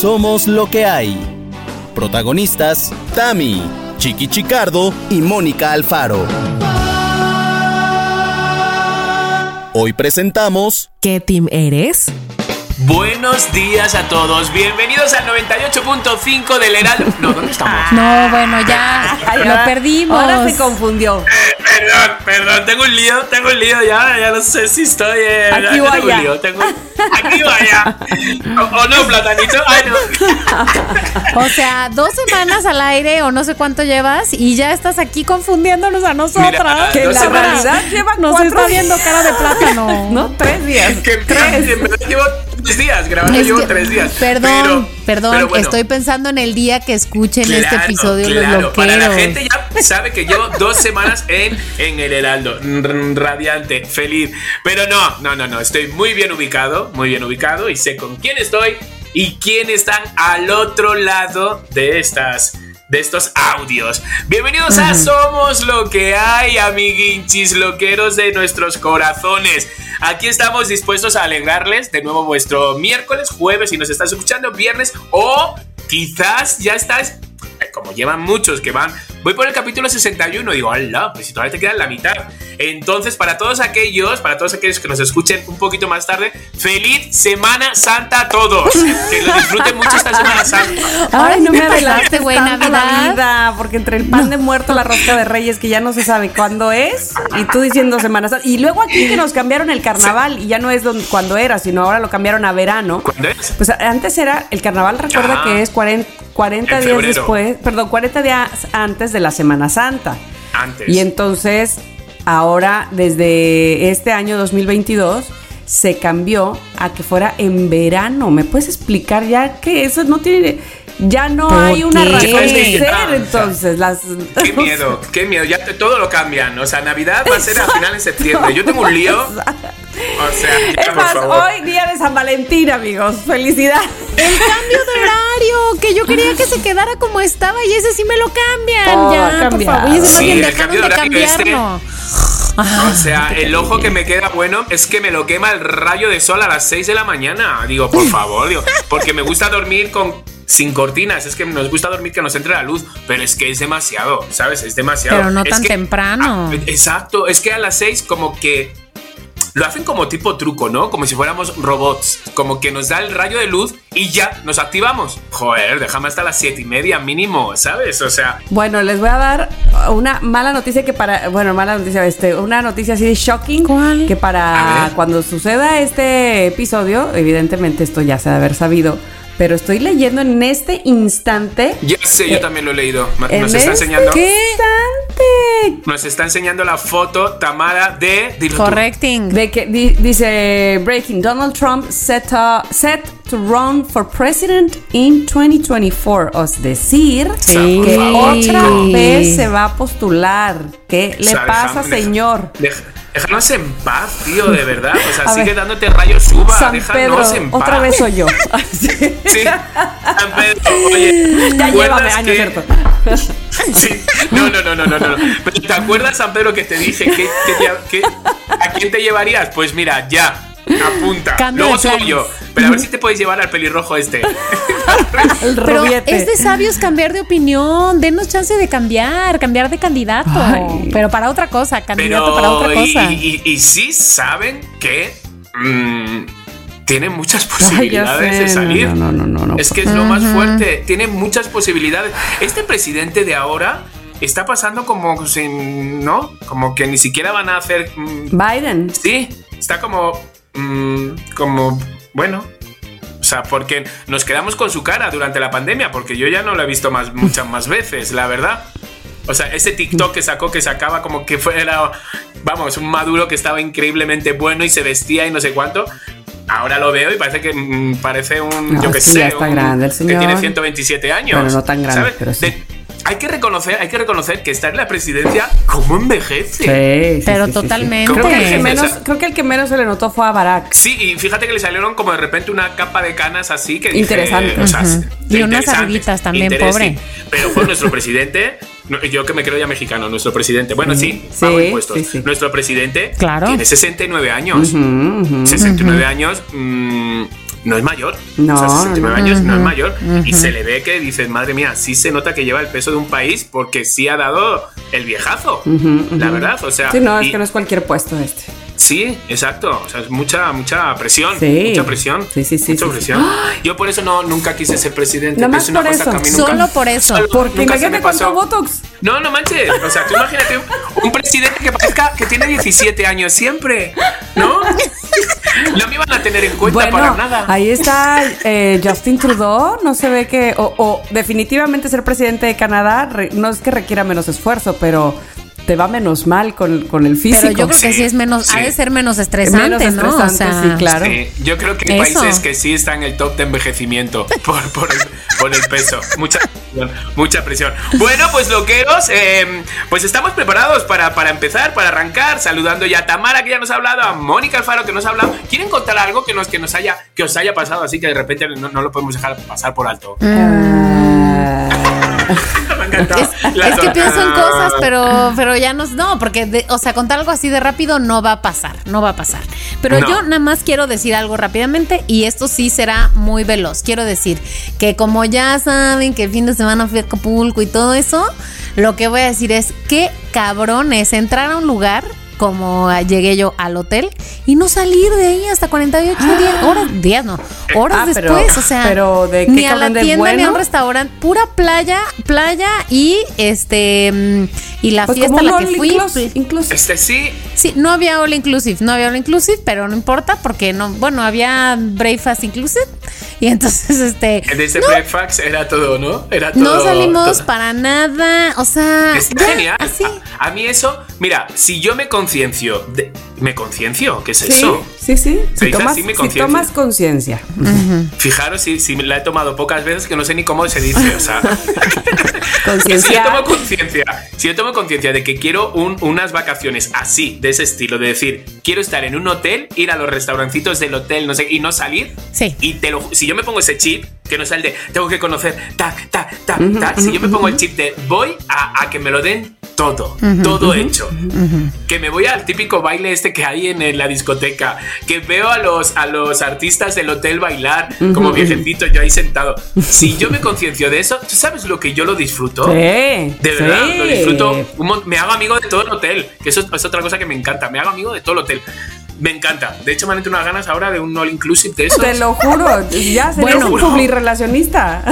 Somos lo que hay. Protagonistas, Tami, Chiqui Chicardo y Mónica Alfaro. Hoy presentamos... ¿Qué team eres? Buenos días a todos, bienvenidos al 98.5 del Heraldo. No, ¿dónde estamos? No, bueno, ya lo perdimos. Ahora se confundió. Perdón, perdón, tengo un lío, tengo un lío ya, ya no sé si estoy. Eh, Aquí o allá. lío, tengo- Aquí o allá. O, o no, platanito. Ay, no. O sea, dos semanas al aire o no sé cuánto llevas y ya estás aquí confundiéndonos a nosotras. Mira, Que la semanas. realidad lleva Nos cuatro está viendo cara de plátano. No, tres días. Que Tres. en verdad llevo tres días, grabando Es llevo que- tres días. Perdón, Pero- perdón, pero bueno. estoy pensando en el día que escuchen este Claro, episodio los claro, para la gente ya sabe que llevo dos semanas en, en el Heraldo, radiante, feliz. Pero no, no, no, no, estoy muy bien ubicado, muy bien ubicado y sé con quién estoy y quién están al otro lado de estas de estos audios. Bienvenidos a Somos lo que hay, amiguinchis loqueros de nuestros corazones. Aquí estamos dispuestos a alegrarles de nuevo vuestro miércoles, jueves, si nos estás escuchando, viernes o quizás ya estás como llevan muchos que van, voy por el capítulo 61, digo, ¡hala! Pues si todavía te quedan la mitad. Entonces, para todos aquellos, para todos aquellos que nos escuchen un poquito más tarde, feliz Semana Santa a todos. Que lo disfruten mucho esta Semana Santa. Ay, no me adelantaste, güey, la Navidad. vida, porque entre el pan de muerto, la rosca de reyes, que ya no se sabe cuándo es, y tú diciendo Semana Santa. Y luego aquí que nos cambiaron el carnaval, y ya no es donde, cuando era, sino ahora lo cambiaron a verano. ¿Cuándo es? Pues antes era, el carnaval recuerda Ah. que es 40, 40 En días febrero. después, perdón, 40 días antes de la Semana Santa. Antes. Y entonces, ahora, desde este año 2022, se cambió a que fuera en verano. ¿Me puedes explicar ya que eso no tiene... Ya no ¿Por hay una qué? razón de ser, ah, entonces. Las, Qué miedo, qué miedo. Ya te- todo lo cambian. O sea, Navidad va a ser a final de septiembre. Yo tengo un lío. O sea, ya, Es por más, favor. hoy día de San Valentín, amigos. Felicidad. El cambio de horario, que yo quería que se quedara como estaba y ese sí me lo cambian. Oh, ya, por favor. Y ese Sí, bien el dejaron cambio de de horario este-. O sea, el ojo que me queda bueno es que me lo quema el rayo de sol a las 6 de la mañana. Digo, por favor, digo, porque me gusta dormir con sin cortinas, es que nos gusta dormir que nos entre la luz, pero es que es demasiado, ¿sabes? Es demasiado. Pero no Es tan que- temprano. Ah, exacto, es que a las 6 como que lo hacen como tipo truco, ¿no? Como si fuéramos robots, como que nos da el rayo de luz y ya nos activamos. Joder, déjame hasta las siete y media mínimo, ¿sabes? O sea, Bueno, les voy a dar una mala noticia que para, bueno, mala noticia, este, una noticia así de shocking. ¿Cuál? Que para cuando suceda este episodio, evidentemente esto ya se ha de haber sabido, pero estoy leyendo en este instante. ya sé, yo también lo he leído. En Nos está este enseñando. instante Nos está enseñando la foto Tamara de. tú. Correcting. de que di- dice Breaking Donald Trump set, uh, set to run for president in 2024, es decir, Sí. que otra vez se va a postular. ¿Qué O le sea, pasa, déjame- señor? deja- déjanos en paz, tío, de verdad. O sea, A sigue ver. dándote rayos suba. San déjanos Pedro, en paz. otra vez soy yo. Sí. Sí, San Pedro, oye, ¿te Ya acuerdas llévame, año que- cierto. Sí, no, no, no, no, no, no. Pero ¿te acuerdas, San Pedro, que te dije que, que que- a quién te llevarías? Pues mira, ya, apunta. Cambio planes. yo. Pero a ver si te puedes llevar al pelirrojo este. El Pero rubiete. es de sabios cambiar de opinión. Denos chance de cambiar, cambiar de candidato. Ay. Pero para otra cosa, candidato Pero para otra cosa. y- y- y sí saben que mm, tiene muchas posibilidades de salir. No, no, no, no, no. Es que es lo más fuerte. Tiene muchas posibilidades. Este presidente de ahora está pasando como sin, ¿no? Como que ni siquiera van a hacer. mm, Biden. sí, está como. Mm, como. Bueno. O sea, porque nos quedamos con su cara durante la pandemia, porque yo ya no lo he visto más, muchas más veces, la verdad. O sea, ese TikTok que sacó que sacaba como que fuera, vamos, un maduro que estaba increíblemente bueno y se vestía y no sé cuánto. Ahora lo veo y parece que mm, parece un, No, yo que sí, sé, un- grande el que tiene 127 años. Bueno, no tan grande, ¿sabes? pero sí. De- hay que reconocer, hay que reconocer que estar en la presidencia, ¿cómo envejece? Sí, sí, Pero sí, totalmente. Creo que, el que menos, Esa- creo que el que menos se le notó fue a Barack. Sí, y fíjate que le salieron como de repente una capa de canas así que dije, Interesante. o sea, Y unas arruguitas también, pobre. Pero fue nuestro presidente, yo que me creo ya mexicano, nuestro presidente. Bueno, sí, Sí, pago impuestos. sí, sí. Nuestro presidente Claro. tiene 69 años. Ujú, ujú. 69 años. mm, no es mayor. No, o sea, 69 no. años no es mayor. Y se le ve que dices, madre mía, sí se nota que lleva el peso de un país porque sí ha dado el viejazo. La verdad, o sea. Sí, no, es que no es cualquier puesto este. Sí, exacto. O sea, es mucha, mucha presión. Sí. Mucha presión. Sí, sí, sí, Mucha sí, sí. presión. Yo por eso no, nunca quise ser presidente. Nada más es una por cosa eso. que a mí nunca- Solo por eso. Solo- Porque imagínate cuánto Botox. No, no manches. O sea, tú imagínate un, presidente que parezca que tiene 17 años siempre. ¿No? No me iban a tener en cuenta para nada. ahí está eh, Justin Trudeau. No se ve que. O, o definitivamente ser presidente de Canadá re- no es que requiera menos esfuerzo, pero te va menos mal con, con el físico. Pero yo creo que Sí, es menos, sí. ha de ser menos estresante, menos ¿no? O estresante, sea, sí, claro. Sí, yo creo que hay Eso. países que sí están en el top de envejecimiento por, por, el, por el peso. Mucha presión, mucha presión. Bueno, pues loqueros, eh, pues estamos preparados para, para empezar, para arrancar, saludando ya a Tamara que ya nos ha hablado, a Mónica Alfaro que nos ha hablado. ¿Quieren contar algo que nos, que nos haya, que os haya pasado así que de repente no, no lo podemos dejar pasar por alto? Ha encantado. Es, La es que pienso en cosas, pero, pero ya no, no, porque, de- o sea, contar algo así de rápido no va a pasar, no va a pasar. Pero No. yo nada más quiero decir algo rápidamente y esto sí será muy veloz. Quiero decir que como ya saben que el fin de semana fui a Acapulco y todo eso, lo que voy a decir es qué cabrón es entrar a un lugar como llegué yo al hotel y no salir de ahí hasta 48 días, horas, días no, horas Ah, pero- después, o sea, pero ¿de qué ni a la tienda ni a un bueno? restaurante, pura playa, playa y este mm, y la Pues fiesta a la que all fui. inclusive- inclusive. Este sí, Sí, no había all inclusive, no había all inclusive, pero no importa porque no, bueno, había breakfast inclusive y entonces este en ese breakfast era todo, ¿no? Era todo. no salimos todo- para nada, o sea, Está ya, genial. así. A, a mí eso, mira, si yo me conciencio, de- ¿me conciencio? ¿Qué es Sí, eso? sí, sí. Se Si tomas, así, mi si conciencia. tomas conciencia. Fijaros si, si la he tomado pocas veces que no sé ni cómo se dice, o sea. si yo Conciencia. tomo conciencia, si yo tomo conciencia de que quiero un- unas vacaciones así, de ese estilo, de decir, quiero estar en un hotel, ir a los restaurancitos del hotel, no sé, y no salir. Sí. Y te lo, si yo me pongo ese chip, que no es el de tengo que conocer, tac, tac, tac, tac, si yo me pongo el chip de voy a, a que me lo den todo, todo hecho. Que me voy al típico baile este que hay en, en la discoteca, que veo a los, a los artistas del hotel bailar como viejecitos yo ahí sentado. Si yo me conciencio de eso, ¿tú sabes lo que yo lo disfruto? Sí, De verdad, sí. lo disfruto. un me hago amigo de todo el hotel, que eso es, es otra cosa que me encanta. Me hago amigo de todo el hotel. Me encanta. De hecho, me han entrado unas ganas ahora de un all inclusive de eso. Te lo juro, ya serías Bueno. un publirelacionista.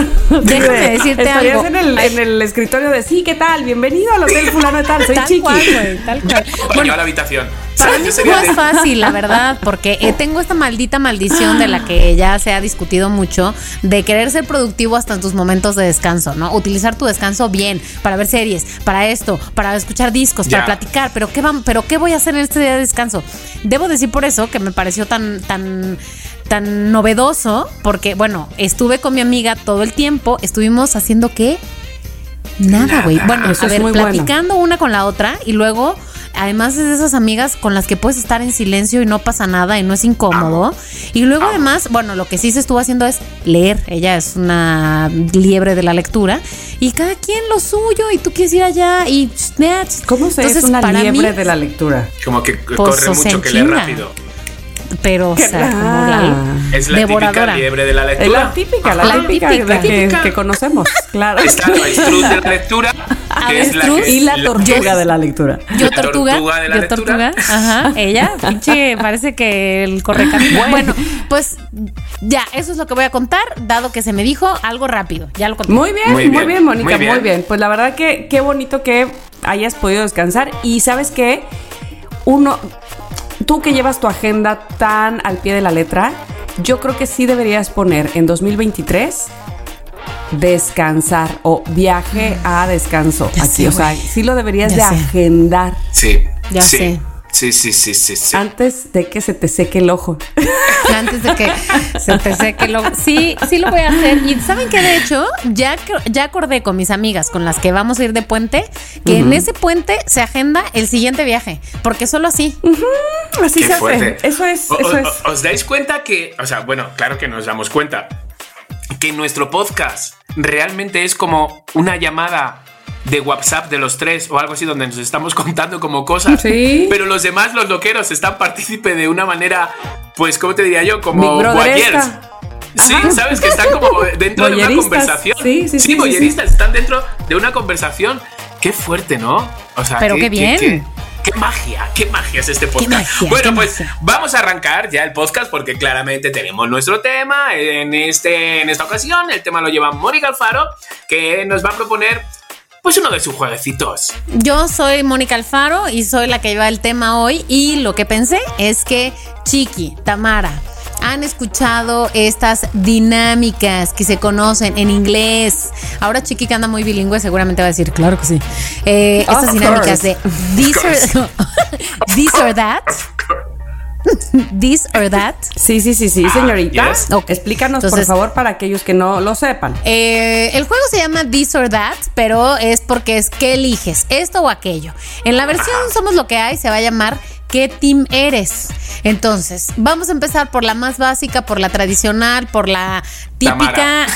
Déjame decirte Estarías algo. En el, en el escritorio de sí, ¿qué tal? Bienvenido al hotel fulano de tal, soy Tal Chiqui. cual, tal Yo cual. a la habitación. Para mí no es fácil, la verdad, porque eh, tengo esta maldita maldición de la que ya se ha discutido mucho, de querer ser productivo hasta en tus momentos de descanso, ¿no? Utilizar tu descanso bien, para ver series, para esto, para escuchar discos, Ya. para platicar, pero ¿qué, pero ¿qué voy a hacer en este día de descanso? Debo decir por eso que me pareció tan, tan tan novedoso, porque bueno, estuve con mi amiga todo el tiempo, estuvimos haciendo qué? Nada, güey. Bueno, Eso a ver, bueno. platicando una con la otra y luego, además es de esas amigas con las que puedes estar en silencio y no pasa nada y no es incómodo. Y luego además, bueno, lo que sí se estuvo haciendo es leer. Ella es una liebre de la lectura y cada quien lo suyo y tú quieres ir allá y... ¿Cómo se Entonces, es una liebre mí- de la lectura? Como que Pues, corre mucho, que lee rápido. Pero, o sea, como la... Es la típica Devoradora. liebre de la Es lectura. la típica, la, La típica, típica. que, que conocemos, claro. Está la avestruz de la lectura, que es la que- Y la tortuga de la lectura. Yo tortuga, tortuga de la yo lectura. tortuga, ajá, ella, pinche, parece que el correcamino. Bueno, pues ya, eso es lo que voy a contar, dado que se me dijo algo rápido, ya lo conté. Muy bien, Muy muy bien, bien, Mónica, muy muy bien. bien. Pues la verdad que qué bonito que hayas podido descansar. Y sabes qué, uno, tú que llevas tu agenda tan al pie de la letra, yo creo que sí deberías poner en 2023 descansar o viaje a descanso. Ya Aquí, sé, o sea, sí lo deberías Ya de sé. agendar Sí, Ya sí. sé. Sí, sí, sí, sí, sí. antes de que se te seque el ojo. Antes de que se te seque lo... Sí, sí lo voy a hacer. Y ¿saben que De hecho, ya, ya acordé con mis amigas con las que vamos a ir de puente, que en ese puente se agenda el siguiente viaje, porque solo así. Así Qué se hace. fuerte. Eso es, O- eso o- es. o- ¿Os dais cuenta que, o sea, bueno, claro que nos damos cuenta, que nuestro podcast realmente es como una llamada de WhatsApp de los tres o algo así donde nos estamos contando como cosas. Sí. Pero los demás, los loqueros, están partícipe de una manera, pues, ¿cómo te diría yo? Como voyeurs. Sí, Ajá. sabes que están como dentro de una conversación. Sí, sí, sí, sí, boyeristas, están dentro de una conversación. Qué fuerte, ¿no? O sea, Pero qué bien. Qué, qué magia, qué magia es este podcast. magia, bueno, pues magia. vamos a arrancar ya el podcast porque claramente tenemos nuestro tema en, este, en esta ocasión. El tema lo lleva Mónica Alfaro, que nos va a proponer pues uno de sus jueguecitos. Yo soy Mónica Alfaro y soy la que lleva el tema hoy y lo que pensé es que Chiqui, Tamara, han escuchado estas dinámicas que se conocen en inglés. Ahora Chiqui que anda muy bilingüe seguramente va a decir, claro que sí. Eh, estas dinámicas de this or, this or that. This or that. Sí, sí, sí, sí, señorita. yes. Ok. Explícanos, por favor, para aquellos que no lo sepan. Eh, el juego se llama This or That, pero es porque es ¿qué eliges? ¿Esto o aquello? En la versión Somos lo que hay se va a llamar ¿Qué team eres? Entonces, vamos a empezar por la más básica, por la tradicional, por la típica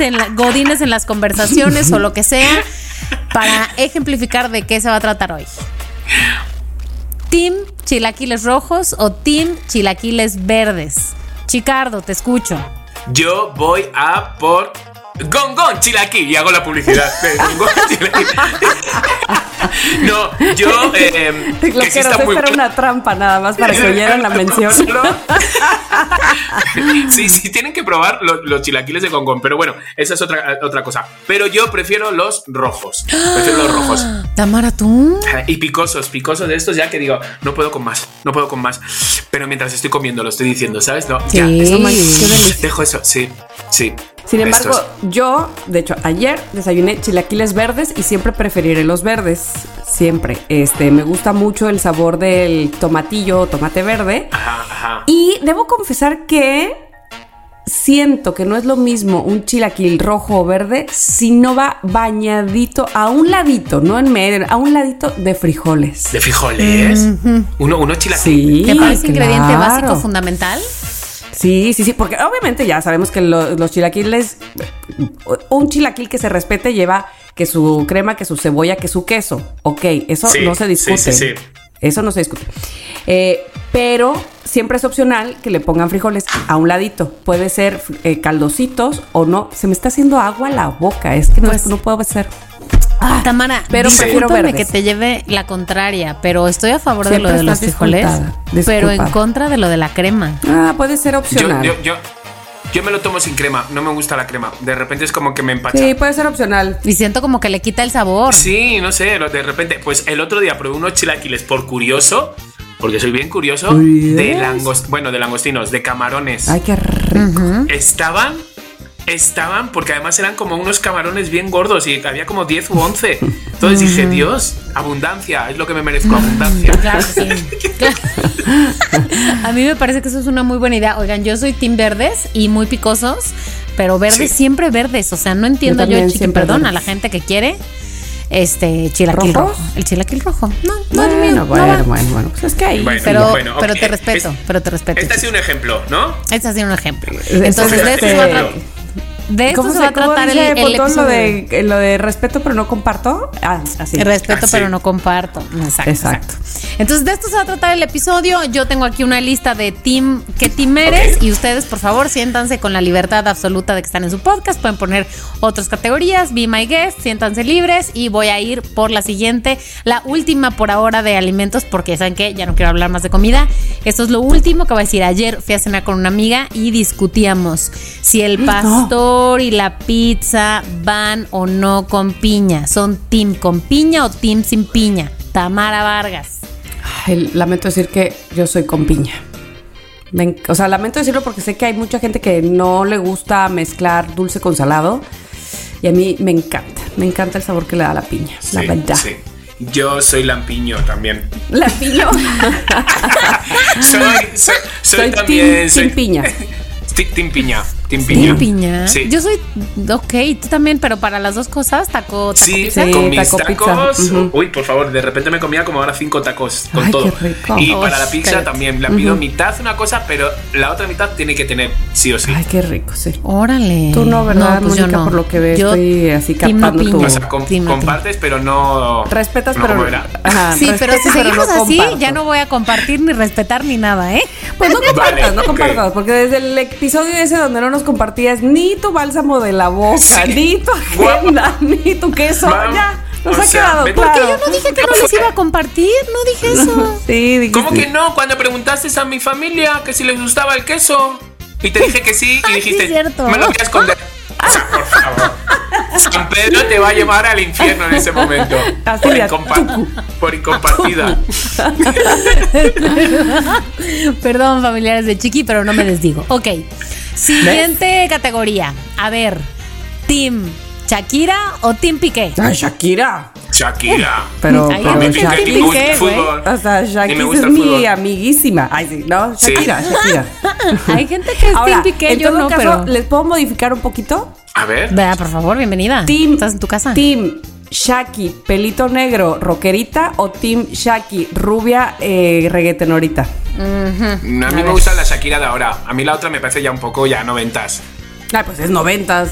en la- godines en las conversaciones o lo que sea, para ejemplificar de qué se va a tratar hoy. ¿Team chilaquiles rojos o team chilaquiles verdes? Chicardo, te escucho. Yo voy a por Gongón Chilaquí y hago la publicidad de Gongón Chilaquí. no, yo eh, Lo que sí está muy era una trampa nada más para que oyeran la mención. Solo- sí, sí, tienen que probar lo- los, chilaquiles de Gongón, pero bueno, esa es otra, otra cosa. Pero yo prefiero los rojos. Prefiero los rojos. Tamara, tú. Y picosos, picosos de estos ya que digo, no puedo con más, no puedo con más. Pero mientras estoy comiendo lo estoy diciendo, ¿sabes? No, ya, Sí. eso Qué delicia. Dejo eso, sí, sí. Sin embargo, Estos. yo, de hecho, ayer desayuné chilaquiles verdes y siempre preferiré los verdes. Siempre. Este, me gusta mucho el sabor del tomatillo o tomate verde. Ajá, ajá. Y debo confesar que siento que no es lo mismo un chilaquil rojo o verde si no va bañadito a un ladito, no en medio, a un ladito de frijoles. De frijoles. Uno, uno chilaquiles. Sí, ¿Te parece ingrediente básico fundamental? Sí, sí, sí, porque obviamente ya sabemos que lo- los chilaquiles, un chilaquil que se respete lleva que su crema, que su cebolla, que su queso. Ok, eso Sí, no se discute. sí, sí. Eso no se discute. Eh, pero siempre es opcional que le pongan frijoles a un ladito. Puede ser eh, caldositos o no. Se me está haciendo agua la boca. Es que no, Pues- no puedo ser. Tamara, pero prefiero verdes. que te lleve la contraria, pero estoy a favor de lo de los frijoles, pero en contra de lo de la crema. Ah, puede ser opcional. yo, yo, yo me lo tomo sin crema. No me gusta la crema. De repente es como que me empacha. Sí, puede ser opcional. Y siento como que le quita el sabor. Sí, no sé, de repente, pues el otro día probé unos chilaquiles por curioso, porque soy bien curioso, de langos, bueno, de langostinos, de camarones. Ay, qué rico. Estaban, estaban, porque además eran como unos camarones bien gordos y había como 10 u 11. Entonces dije, Dios, abundancia, es lo que me merezco, abundancia. Claro sí. Claro. A mí me parece que eso es una muy buena idea. Oigan, yo soy team verdes y muy picosos, pero verdes Sí. siempre verdes. O sea, no entiendo Yo yo, perdón, a la gente que quiere este chilaquil rojo. El chilaquil rojo. No, no es mío, Bueno, no bueno, bueno, bueno. Pues es que ahí. Bueno, Pero, bueno, pero te respeto, Es- pero te respeto. Este ha sido un ejemplo, ¿no? Este ha sido un ejemplo. Este- Entonces, de se va a, tra- de ¿Cómo se va a tratar el, episodio. lo de, lo de respeto pero no comparto? Ah, así. Respeto, pero no comparto. Exacto, Exacto. exacto. Entonces, de esto se va a tratar el episodio. Yo tengo aquí una lista de team, qué team eres. Y ustedes, por favor, siéntanse con la libertad absoluta de que están en su podcast. Pueden poner otras categorías. Be my guest, siéntanse libres. Y voy a ir por la siguiente, la última por ahora de alimentos, porque saben que ya no quiero hablar más de comida. Esto es lo último que voy a decir. Ayer fui a cenar con una amiga y discutíamos si el pastor y la pizza van o no con piña. ¿Son team con piña o team sin piña? Tamara Vargas. Ay, lamento decir que yo soy con piña. Me o sea, lamento decirlo porque sé que hay mucha gente que no le gusta mezclar dulce con salado. Y a mí me encanta. Me encanta el sabor que le da la piña. la verdad. sí. Yo soy lampiño también. La piña. soy, soy, soy Soy también. team- soy, team piña. Ti- Team piña. Team Piña. ¿Team piña? Sí. Yo soy, ok, tú también, pero para las dos cosas, taco, taco Sí, pizza. Sí, con mis taco pizza. tacos. Uy, por favor, de repente me comía como ahora cinco tacos con Ay, todo. qué rico. Y Uy, para la pizza cállate. también la pido mitad una cosa, pero la otra mitad tiene que tener sí o sí. Ay, qué rico, sí. Órale. Tú no, ¿verdad, pues yo Mónica? no. Por lo que veo, Yo, estoy así captando tu- o sea, com- Team piña. compartes, pero no. Respetas, no pero. Ajá, Sí, pero si seguimos no así, comparto. ya no voy a compartir ni respetar ni nada, ¿eh? Pues no compartas, Vale, no compartas, porque desde el episodio ese donde no nos compartías ni tu bálsamo de la boca, Sí. ni tu agenda, ni tu queso, Mam, ya, nos o ha sea, quedado claro. Porque yo no dije que no les iba a compartir, no dije eso. Sí, dijiste. ¿Cómo que no? Cuando preguntaste a mi familia que si les gustaba el queso. Y te dije que sí, y Ay, sí, dijiste, es cierto. me lo voy a esconder. O sea, por favor. San Pedro te va a llevar al infierno en ese momento. Así Por, incompa- por incompartida. Perdón, familiares de Chiqui, pero no me desdigo. Ok. Siguiente categoría. A ver, ¿Team Shakira o Team Piqué? Ay, Shakira. Shakira. Pero, Ay, pero A mí Shakira. Ni me gusta el fútbol. O sea, Shakira es mi fútbol. amiguísima. Ay, sí, ¿no? Sí. Shakira, Shakira. Hay gente que es Ahora, Team Piqué, en yo todo no, caso, pero. ¿les puedo modificar un poquito? A ver. Vea, por favor, bienvenida. Team, ¿Estás en tu casa? Team Shaki, pelito negro, rockerita o Team Shaki, rubia, eh, reggaetonorita. A mí me gusta la Shakira de ahora. A mí la otra me parece ya un poco ya noventas. Ay, pues es noventas.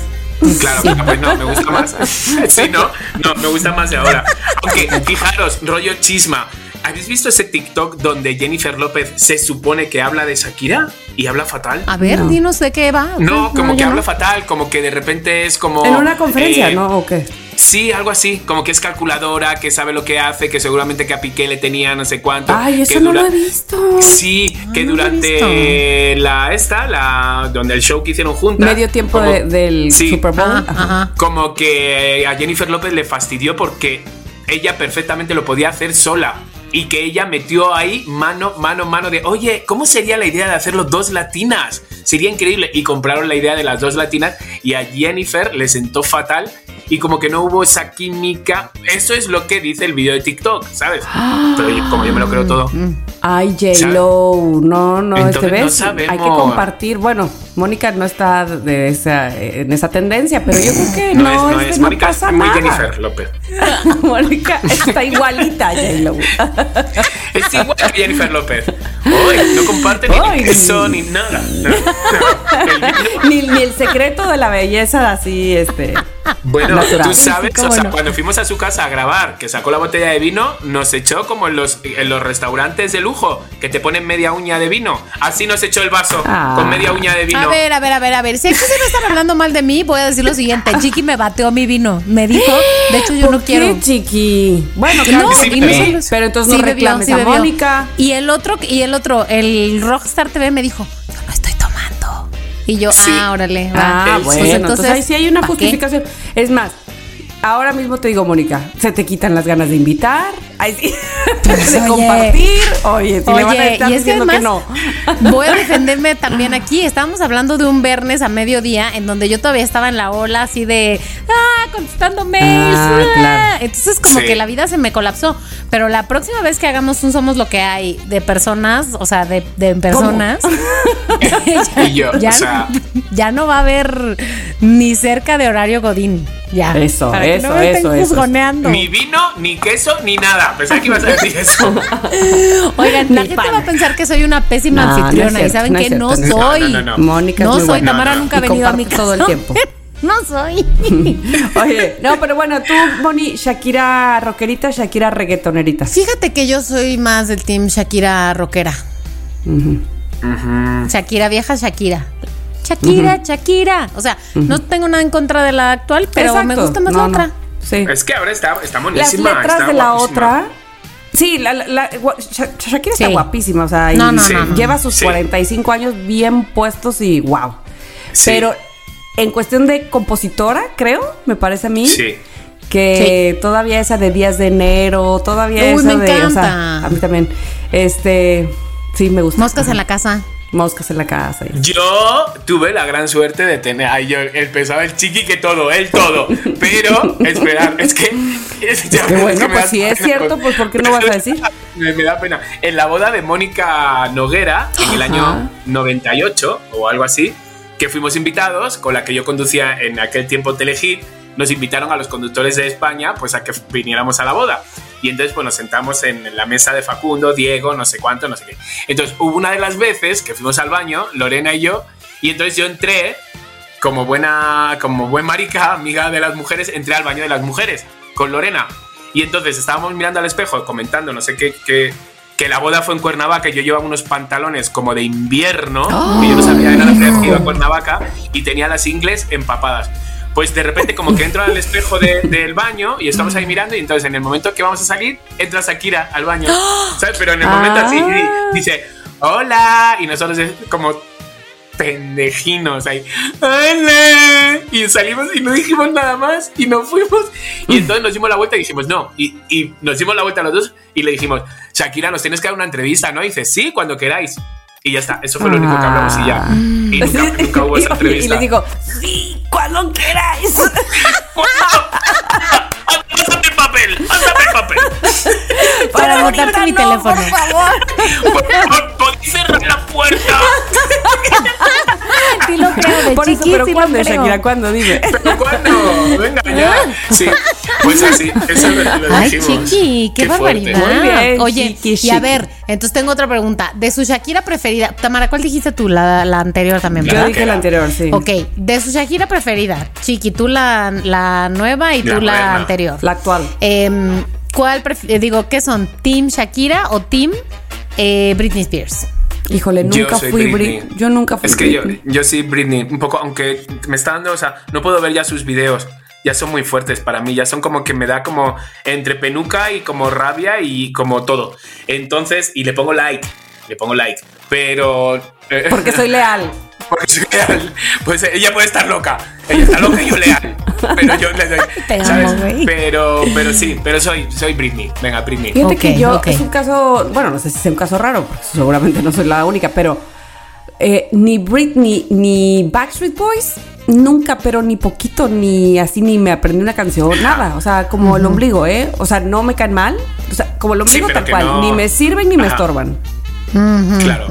Claro, pero pues no, me gusta más. Sí, no, no, me gusta más de ahora. Aunque, fijaros, rollo chisma. ¿Habéis visto ese TikTok donde Jennifer López se supone que habla de Shakira y habla fatal? A ver, No. dinos de qué va. No, como que habla no. fatal, como que de repente es como. En una conferencia, eh, ¿no? ¿O qué? Sí, algo así, como que es calculadora, que sabe lo que hace, que seguramente que a Piqué le tenía no sé cuánto. Ay, eso que no lo he visto. Sí, que durante la esta, la donde el show que hicieron juntas. Medio tiempo como- de- del Sí. Super Bowl. Ajá. Como que a Jennifer López le fastidió porque ella perfectamente lo podía hacer sola. Y que ella metió ahí mano, mano, mano de, oye, ¿cómo sería la idea de hacerlo dos latinas? Sería increíble. Y compraron la idea de las dos latinas y a Jennifer le sentó fatal y como que no hubo esa química. Eso es lo que dice el video de TikTok, ¿sabes? Pero yo- como yo me lo creo todo. Ay, J-Lo, no, no, este Entonces, no ves, sabemos. hay que compartir. Bueno, Mónica no está de esa, en esa tendencia, pero yo creo que No, no, es, no es, Mónica, no es pasa muy nada. Jennifer López. Mónica está igualita a J-Lo. Es igual que Jennifer López. Hoy no comparte ni Ay. eso ni nada. Ni, ni el secreto de la belleza así, este. Bueno, Natural. tú sabes, ¿Cómo o sea, cuando fuimos a su casa a grabar, que sacó la botella de vino, nos echó como en los, en los restaurantes de lujo, que te ponen media uña de vino. Así nos echó el vaso, Ah. con media uña de vino. A ver, a ver, a ver, a ver. Si aquí se me están hablando mal de mí, voy a decir lo siguiente. Chiqui me bateó mi vino. Me dijo, de hecho, yo ¿Por no quiero. qué, chiqui? Bueno, claro No, que sí. Pero entonces no bebió, reclames sí a bebió. Mónica. Y el otro, y el otro, el Rockstar TV me dijo, yo no estoy tomando. Y yo, Sí. ah, órale. va. Ah, bueno, Pues entonces, ahí sí hay una justificación. Es más, ahora mismo te digo, Mónica, se te quitan las ganas de invitar, ahí sí, de oye. compartir. Oye, si me van a estar y es que diciendo que, además no. voy a defenderme también aquí. Estábamos hablando de un viernes a mediodía en donde yo todavía estaba en la ola así de ah, contestando mails. Ah, ah. claro. Entonces como Sí. que la vida se me colapsó. Pero la próxima vez que hagamos un Somos lo que hay de personas, o sea, de, de personas, ya, Y yo, ya o sea- no, ya no va a haber ni cerca de horario Godín. Ya. Eso, Para eso, no me eso, estén eso. juzgoneando. Ni vino, ni queso, ni nada. Pensaba que ibas a decir eso. Oigan, la gente pan. va a pensar que soy una pésima No, anfitriona y saben que no soy. No, no, no. Mónica No es muy soy, buena. Tamara no, no. nunca ha venido a mi casa. todo el tiempo. no soy. Oye, no, pero bueno, tú, Moni, Shakira rockerita, Shakira reggaetonerita. Fíjate que yo soy más del team Shakira rockera. Shakira vieja, Shakira. Shakira, Shakira. O sea, no tengo nada en contra de la actual, pero me gusta más No, la no. otra. Sí. Es que ahora está, está Las monísima. letras está de la guapísima. otra. Sí, la, la- Shakira está guapísima, o sea, No, no, Sí. no, no. lleva sus Sí. 45 años bien puestos y wow. Sí. Pero en cuestión de compositora, creo, me parece a mí. Sí. Que todavía esa de días de enero, todavía Uy, esa me de. o sea, a mí también. Este. Sí, me gusta. Moscas en la casa. Moscas en la casa. Yo tuve la gran suerte de tener. Ay, yo empezaba el chiqui que todo, él todo. Pero, esperar, es que. Es, bueno, que pues si es cierto, pues ¿por qué no vas a decir? Me, me da pena. En la boda de Mónica Noguera, en el año 98 o algo así, que fuimos invitados, con la que yo conducía en aquel tiempo Telehit, nos invitaron a los conductores de España pues a que viniéramos a la boda. Y entonces pues nos sentamos en la mesa de Facundo, Diego, no sé cuánto, no sé qué. Entonces hubo una de las veces que fuimos al baño, Lorena y yo, y entonces yo entré como buena, como buen marica, amiga de las mujeres, entré al baño de las mujeres con Lorena. Y entonces estábamos mirando al espejo, comentando, no sé qué, qué que la boda fue en Cuernavaca y yo llevaba unos pantalones como de invierno, que yo no sabía de nada que iba a Cuernavaca, y tenía las ingles empapadas. Pues de repente como que entro al espejo del baño y estamos ahí mirando y entonces en el momento que vamos a salir, entra Shakira al baño, ¿sabes? Pero en el momento así Ah. dice, hola, y nosotros es como pendejinos ahí. ¡Hola! Y salimos y no dijimos nada más y nos fuimos. Y entonces nos dimos la vuelta y dijimos no. Y, y nos dimos la vuelta a los dos y le dijimos, Shakira, nos tienes que dar una entrevista, ¿no? Y dice, sí, cuando queráis. Y ya está, eso fue lo único que hablamos y ya. Y nunca, nunca hubo esa y, y entrevista. le digo, sí, cuando queráis. ¡Pásame el papel! ¡Pásame el papel! Para ahorita mi no, teléfono. Por favor. ¡Por favor, podéis cerrar la puerta! Sí lo creo, de Por eso, pero sí lo ¿cuándo, creo. Shakira? ¿Cuándo? Dime. ¿Pero cuándo? Venga ya. Sí, pues así, eso lo, lo Ay, dijimos. chiqui, qué, fuerte. barbaridad. Muy bien, Oye, chiqui, y a ver, entonces tengo otra pregunta. De su Shakira preferida, Tamara, ¿cuál dijiste tú? La, la anterior también, La Yo ¿verdad? dije la anterior, sí. Ok, de su Shakira preferida, Chiqui, tú la, la nueva y tú la anterior. La actual. Em, ¿Cuál digo, qué son? ¿Team Shakira o Team eh, Britney Spears? Híjole, nunca fui Britney. Britney. Yo nunca fui Es que yo, Britney. yo sí, Britney, un poco, aunque me está dando, o sea, no puedo ver ya sus videos. Ya son muy fuertes para mí, ya son como que me da como entre penuca y como rabia y como todo. Entonces, y le pongo like, le pongo like, pero... eh, Porque soy leal. porque soy leal. Pues ella puede estar loca, ella está loca y yo leal. Pero yo le doy. Pero, pero sí, pero soy, soy Britney, venga, Britney. Fíjate que yo, es un caso, bueno, no sé si es un caso raro, porque seguramente no soy la única, pero eh, ni Britney ni Backstreet Boys, nunca, pero ni poquito, ni así, ni me aprendí una canción, nada. O sea, como el ombligo, ¿eh? O sea, no me caen mal. O sea, como el ombligo tal cual. no- Ni me sirven ni me estorban. Claro.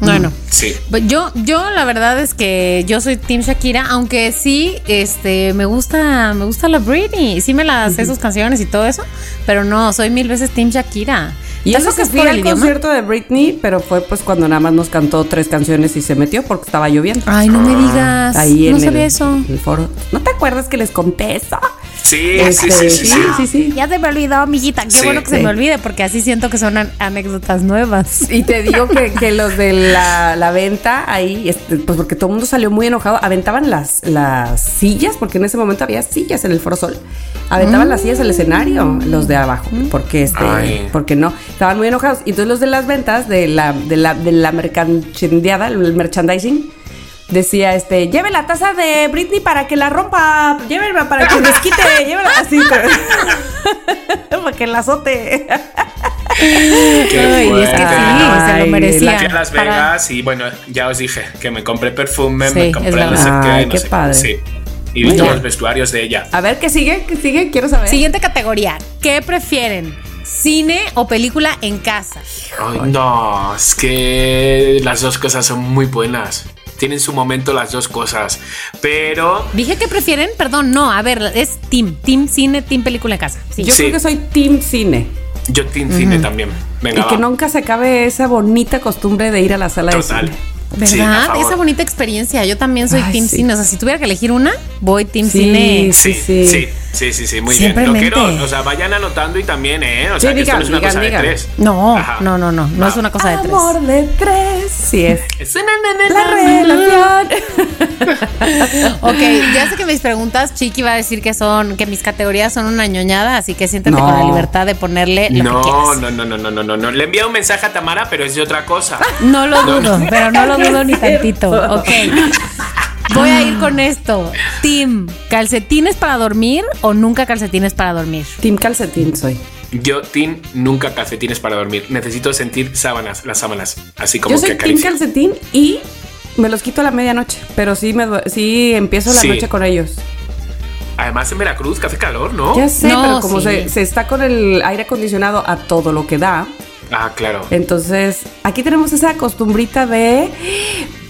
Bueno. Sí. Pues Yo, yo la verdad es que yo soy Team Shakira, aunque sí, este, me gusta, me gusta la Britney, sí me las sé sus canciones y todo eso, pero no, soy mil veces Team Shakira. Y eso que es fui por al concierto de Britney, pero fue pues cuando nada más nos cantó tres canciones y se metió porque estaba lloviendo. Ay, no me digas, Ahí no en sabía el, eso. el foro. ¿No te acuerdas que les conté eso? Sí, sí, Este, sí, sí, sí. sí, sí. Ya se me olvidó, amiguita. Qué Sí. bueno que se me olvide, porque así siento que son an- anécdotas nuevas. Y te digo que, que los de la, la venta ahí, este, pues porque todo el mundo salió muy enojado, aventaban las, las sillas, porque en ese momento había sillas en el Foro Sol, aventaban las sillas al escenario, los de abajo, porque este, Ay. porque no, estaban muy enojados. Y entonces los de las ventas, de la, de la, de la merchandising, el merchandising, decía este, lleve la taza de Britney para que la rompa, llévenla para que desquite, llévela así, para que la azote. Qué Ay, es que sí, fuerte. se lo Ay, merecía. Fui a Las Para- Vegas y bueno, ya os dije que me compré perfume, Sí, me compré no sé qué, Ay, no qué sé padre. Sí. Y vi los vestuarios de ella. A ver, ¿qué sigue? ¿Qué sigue? Quiero saber. Siguiente categoría. ¿Qué prefieren? ¿Cine o película en casa? Ay, no, es que las dos cosas son muy buenas. Tienen su momento las dos cosas. Pero Dije que prefieren, perdón, no, a ver, es team, team cine, team película en casa. Sí. Yo Sí. creo que soy team cine. yo team cine también. Venga, y que nunca se acabe esa bonita costumbre de ir a la sala Total. de cine. ¿Verdad? Esa bonita experiencia. Yo también soy Ay, team sí. cine. O sea, si tuviera que elegir una, voy team Sí, cine. Sí, Sí, sí, sí. sí, muy Siempre bien. Lo quiero, o sea, vayan anotando y también, ¿eh? O sea, Sí, que esto no es una digan, cosa digan. de tres. No, Ajá. no, no, no. No Ah. es una cosa de tres. Amor de tres. Sí es. Es una nena- La relación. Ok, ya sé que mis preguntas, Chiqui va a decir que son, que mis categorías son una ñoñada, así que siéntete No. con la libertad de ponerle lo que No, quieras. no, no, no, no, no, no, no. Le enviado un mensaje a Tamara, pero es de otra cosa. No lo dudo, pero no lo dudo ni tantito. Ok. Voy a ir con esto. Team, ¿calcetines para dormir o nunca calcetines para dormir? team calcetín soy. Yo, Tim, nunca calcetines para dormir. Necesito sentir sábanas, las sábanas. Así como Yo soy que acaricia. calcetín y me los quito a la medianoche. Pero sí, me, sí empiezo la Sí. noche con ellos. Además, en Veracruz, que hace calor, ¿no? Ya sé, No, pero como sí. se, se está con el aire acondicionado a todo lo que da, Ah, claro. Entonces, aquí tenemos esa costumbrita de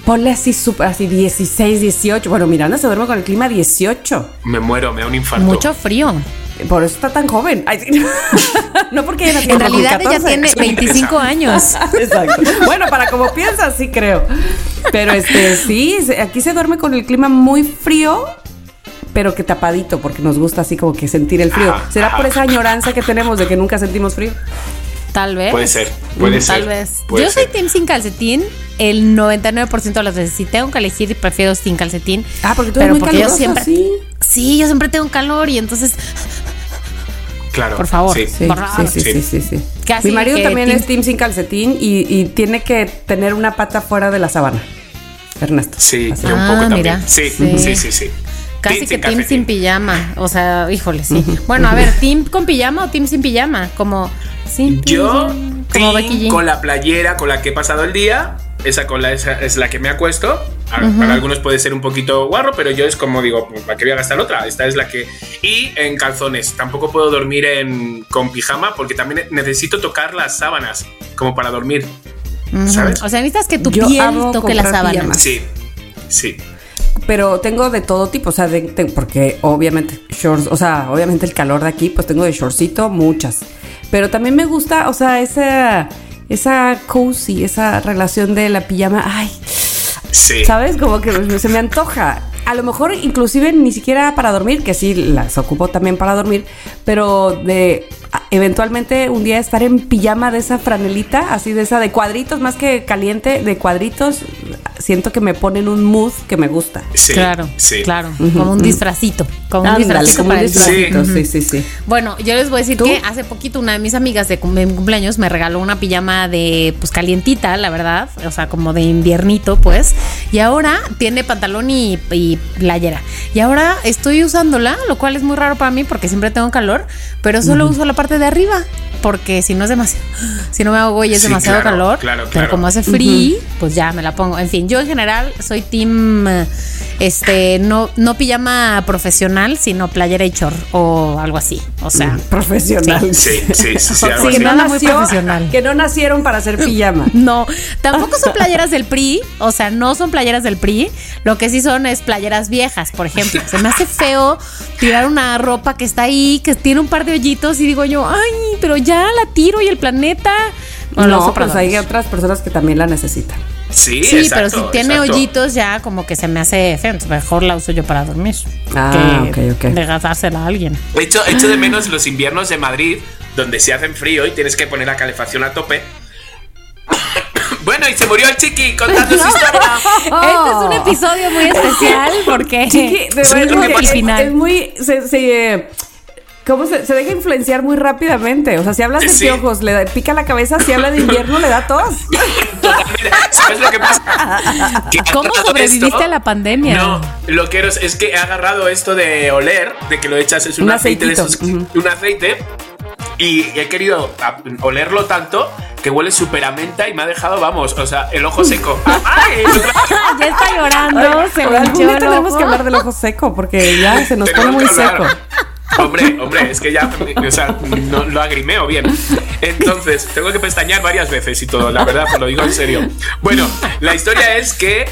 ponle así, super, así 16, 18. Bueno, Miranda se duerme con el clima 18. Me muero, me da un infarto. Mucho frío. Por eso está tan joven. Ay, no porque ella En realidad ella 14. tiene 25 años. Exacto. Bueno, para como piensas, sí creo. Pero este, sí, aquí se duerme con el clima muy frío, pero que tapadito, porque nos gusta así como que sentir el frío. ¿Será por esa añoranza que tenemos de que nunca sentimos frío? Tal vez. Puede ser, puede ser. Tal vez. puede Yo soy ser. team sin calcetín el 99% de las veces. Si tengo que elegir, prefiero sin calcetín. Ah, porque tú Pero eres muy porque yo caluroso, siempre... sí. Sí, yo siempre tengo calor y entonces... Claro. Por favor. Sí. Sí, sí, sí, sí, sí, Mi marido también team- es team sin calcetín y, y tiene que tener una pata fuera de la sábana. Ernesto. Sí, yo un Ah, poco también. mira. Sí, Sí. sí, sí, sí. Casi Team que sin team calcetín. sin pijama. O sea, híjole, sí. Bueno, a ver, team con pijama o team sin pijama. Como sin Yo, como team con la playera con la que he pasado el día. Esa con la esa es la que me acuesto. A- Para algunos puede ser un poquito guarro, pero yo es como digo, pues, ¿para qué voy a gastar otra? Esta es la que. Y en calzones. Tampoco puedo dormir en, con pijama porque también necesito tocar las sábanas como para dormir. Ujú. ¿sabes? O sea, necesitas que tu Yo piel toque la comprar sábana. pijamas. Sí, sí. Pero tengo de todo tipo, o sea, de- de- porque obviamente shorts, o sea, obviamente el calor de aquí, pues tengo de shortcito muchas. Pero también me gusta, o sea, esa, esa cozy, esa relación de la pijama, ay, Sí. ¿sabes? Como que se me antoja. A lo mejor inclusive ni siquiera para dormir, que sí las ocupo también para dormir, pero de eventualmente un día estar en pijama de esa franelita, así de esa de cuadritos, más que caliente, de cuadritos, siento que me ponen un mood que me gusta. Sí, claro, sí. claro. Como un disfrazito. Como un Ándale, disfrazito como un Sí. sí, sí, sí. Bueno, yo les voy a decir ¿Tú? que hace poquito una de mis amigas de cum- cumpleaños me regaló una pijama de pues calientita, la verdad, o sea, como de inviernito, pues. Y ahora tiene pantalón y, y playera. Y ahora estoy usándola, lo cual es muy raro para mí porque siempre tengo calor, pero solo uso la parte de arriba. Porque si no es demasiado, si no me hago y es Sí, demasiado claro, calor, claro, pero claro. como hace frío, pues ya me la pongo. En fin, yo en general soy team, este, no, no pijama profesional, sino playera y chor o algo así. O sea, Profesional. Sí, sí, sí, sí, algo Sí, así. que no muy profesional. Que no nacieron para hacer pijama. no, tampoco son playeras del PRI, o sea, no son playeras del PRI, lo que sí son es playeras viejas, por ejemplo. Se me hace feo tirar una ropa que está ahí, que tiene un par de hoyitos y digo yo, ay, pero ya la tiro y el planeta. No, para pues hay otras personas que también la necesitan. Sí, Sí, exacto, pero si tiene exacto. hoyitos ya como que se me hace feo, entonces mejor la uso yo para dormir. Ah, que ok, ok. regalársela a alguien. Echo, echo de menos los inviernos de Madrid, donde se hacen frío y tienes que poner la calefacción a tope. bueno, y se murió el chiqui contando su historia. Este es un episodio muy especial porque Chiqui, de verdad el es, final. es muy. Se, se- ¿Cómo se, se deja influenciar muy rápidamente? O sea, si hablas de Sí. piojos, le da- pica la cabeza, si habla de invierno, le da tos. Totalmente. ¿Sabes lo que pasa? Que ¿Cómo sobreviviste a la pandemia? No, lo que es, es que he agarrado esto de oler, de que lo echas es un, Un aceite de esos, un aceite, y he querido a- olerlo tanto que huele súper a menta y me ha dejado, vamos, o sea, el ojo seco. ¡Ay! ya está llorando, se Pero le algún día tenemos que hablar del ojo seco, porque ya se nos pone muy hablar. seco. Hombre, hombre, es que ya, o sea, no lo agrimeo bien. Entonces, tengo que pestañear varias veces y todo, la verdad, te lo digo en serio. Bueno, la historia es que,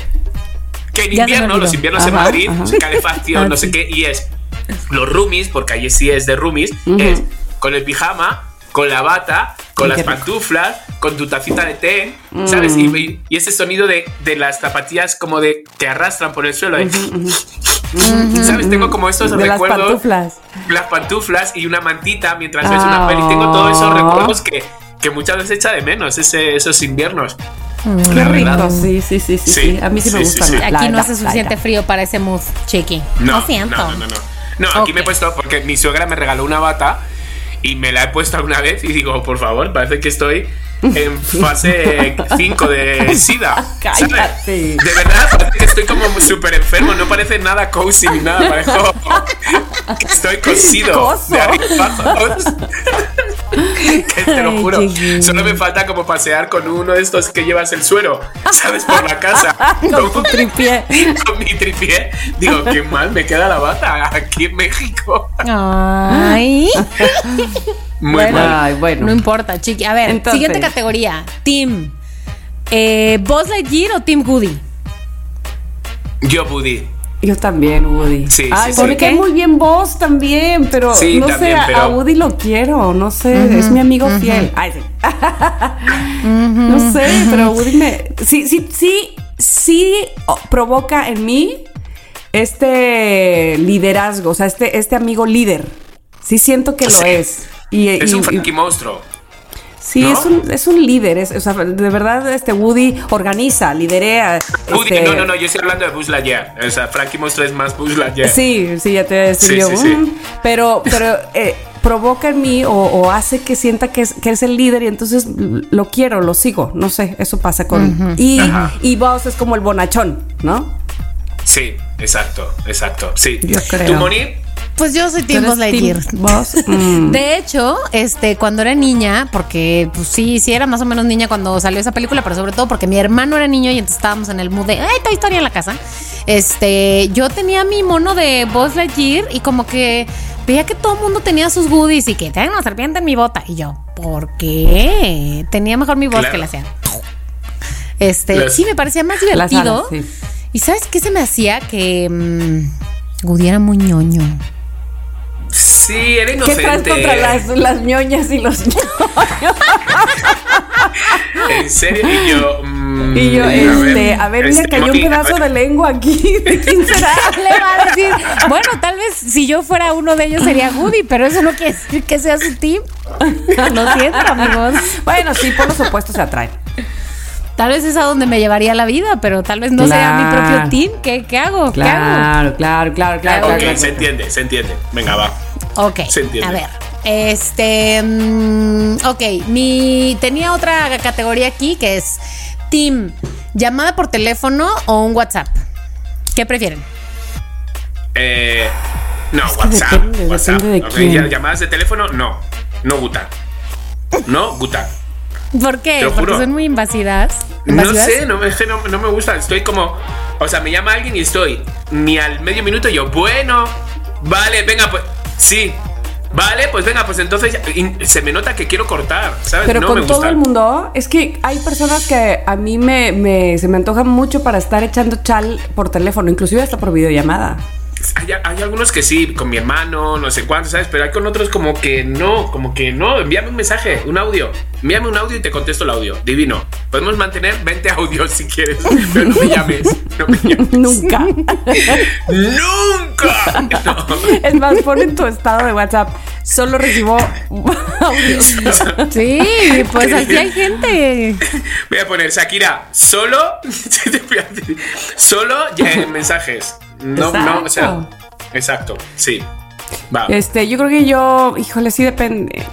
que en invierno, los inviernos en Ajá, Madrid, ajá. calefacción, no sé qué, y es los roomies, porque allí sí es de roomies, es con el pijama, con la bata, con las pantuflas, con tu tacita de té, ¿sabes? Y, y- y ese sonido de, de las zapatillas como de te arrastran por el suelo. ¿eh? ¿Sabes? Tengo como estos De las recuerdos pantuflas. las pantuflas y una mantita mientras ves una peli. Tengo todos esos Ah. recuerdos que, que muchas veces echa de menos, ese, esos inviernos. Qué La rico, sí, sí, sí, sí, Sí, sí. A mí sí, me. La Aquí no hace la suficiente frío para ese mood, chiqui. No, Lo siento. No, no, no. No, aquí me he puesto, porque mi suegra me regaló una bata y me la he puesto alguna vez y digo, por favor, parece que estoy en fase 5 de SIDA. ¿sabes? Cállate. De verdad, parece que estoy como súper enfermo, no parece nada cozy ni nada, estoy cosido de arriba que te lo juro, solo me falta como pasear con uno de estos que llevas el suero, ¿sabes? Por la casa. Con tu tripié. con mi tripié. Digo, qué mal me queda la bata aquí en México. Ay. Muy Bueno. mal. Ay, bueno. No importa, chiqui. A ver, Entonces. siguiente categoría. Team. Eh, ¿Buzz Lightyear o Team Goody? Yo, Buddy. Yo también, Woody. Sí, Ay, sí, porque sí. muy bien vos también, pero Sí, no también, sé, a- pero- a Woody lo quiero, no sé, es mi amigo fiel. Ay, sí. no sé, pero Woody me. Sí, sí, sí, sí provoca en mí este liderazgo, o sea, este, este amigo líder. Sí siento que lo Sí. es. Y, Es y- un y- Frankie monstruo. sí, ¿no? es, un, es un líder, es, o sea, de verdad, este Woody organiza, liderea. Woody, este- no, no, no, yo estoy hablando de Buzz Lightyear. O sea, Frankie Monstruo es más Buzz Lightyear. Sí, sí, ya te voy a decir Sí, yo. sí, sí. "Mm", Pero, pero eh, provoca en mí o, o hace que sienta que es, que es el líder y entonces lo quiero, lo sigo. No sé, eso pasa con. Y, Ajá. y vos es como el bonachón, ¿no? Sí, exacto, exacto. Sí. Yo creo. ¿Tú, Moni? Pues yo soy Team ¿Tú Buzz eres Lightyear. team Buzz? Mm. De hecho, este, cuando era niña, porque pues sí, sí era más o menos niña cuando salió esa película, pero sobre todo porque mi hermano era niño y entonces estábamos en el mood de, ay, Toy Story en la casa. Este, yo tenía mi mono de Buzz Lightyear y como que veía que todo el mundo tenía sus goodies y que tenía una serpiente en mi bota. Y yo, ¿por qué? Tenía mejor mi voz Claro. que la hacía. Este, Las- sí, me parecía más divertido. alas, sí. ¿Y sabes qué se me hacía? Que mm, Woody era muy ñoño. Sí, era ¿Qué inocente. traes contra las, las ñoñas y los ñoños? En serio, y yo. Y yo, a este, a ver, este, cayó un Moni, a pedazo ver, de lengua aquí. ¿De quién será? Le va a decir, bueno, tal vez si yo fuera uno de ellos sería Woody, pero eso no quiere decir que sea su team. Lo siento, amigos. Bueno, sí, por los opuestos se atraen. Tal vez es a donde me llevaría la vida, pero tal vez no sea mi Claro. propio team. ¿Qué, qué hago? ¿Qué hago? Claro, claro, claro, claro. Ok, claro, se entiende, se entiende. Venga, va. Ok, Se entiende. a ver. Este, mm, ok, mi tenía otra categoría aquí que es team, llamada por teléfono o un WhatsApp. ¿Qué prefieren? Eh, no, Es que WhatsApp. depende, WhatsApp. depende de Ok, quién. ya- llamadas de teléfono, no. No gusta. No gusta. ¿Por qué? Porque juro. son muy invasivas. No sé, no, es que no, no me gusta. Estoy como. O sea, me llama alguien y estoy ni al medio minuto. Yo, bueno, vale, venga, pues. Sí, vale, pues venga, pues entonces se me nota que quiero cortar, ¿sabes? Pero no con me todo gusta. el mundo, es que hay personas que a mí me, me- se me antoja mucho para estar echando chal por teléfono, inclusive hasta por videollamada. Hay, hay algunos que sí, con mi hermano, no sé cuánto, ¿sabes? Pero hay con otros como que no, como que no. Envíame un mensaje, un audio. Envíame un audio y te contesto el audio. Divino. Podemos mantener 20 audios si quieres, pero no me llames. No me llames. Nunca. ¡Nunca! No. es más, pon en tu estado de WhatsApp. Solo recibo audios. Sí, pues así hay gente. Voy a poner Shakira, solo. solo ya en mensajes. No, no, o sea. Exacto. Sí. Va. Este, yo creo que yo, híjole, sí depende.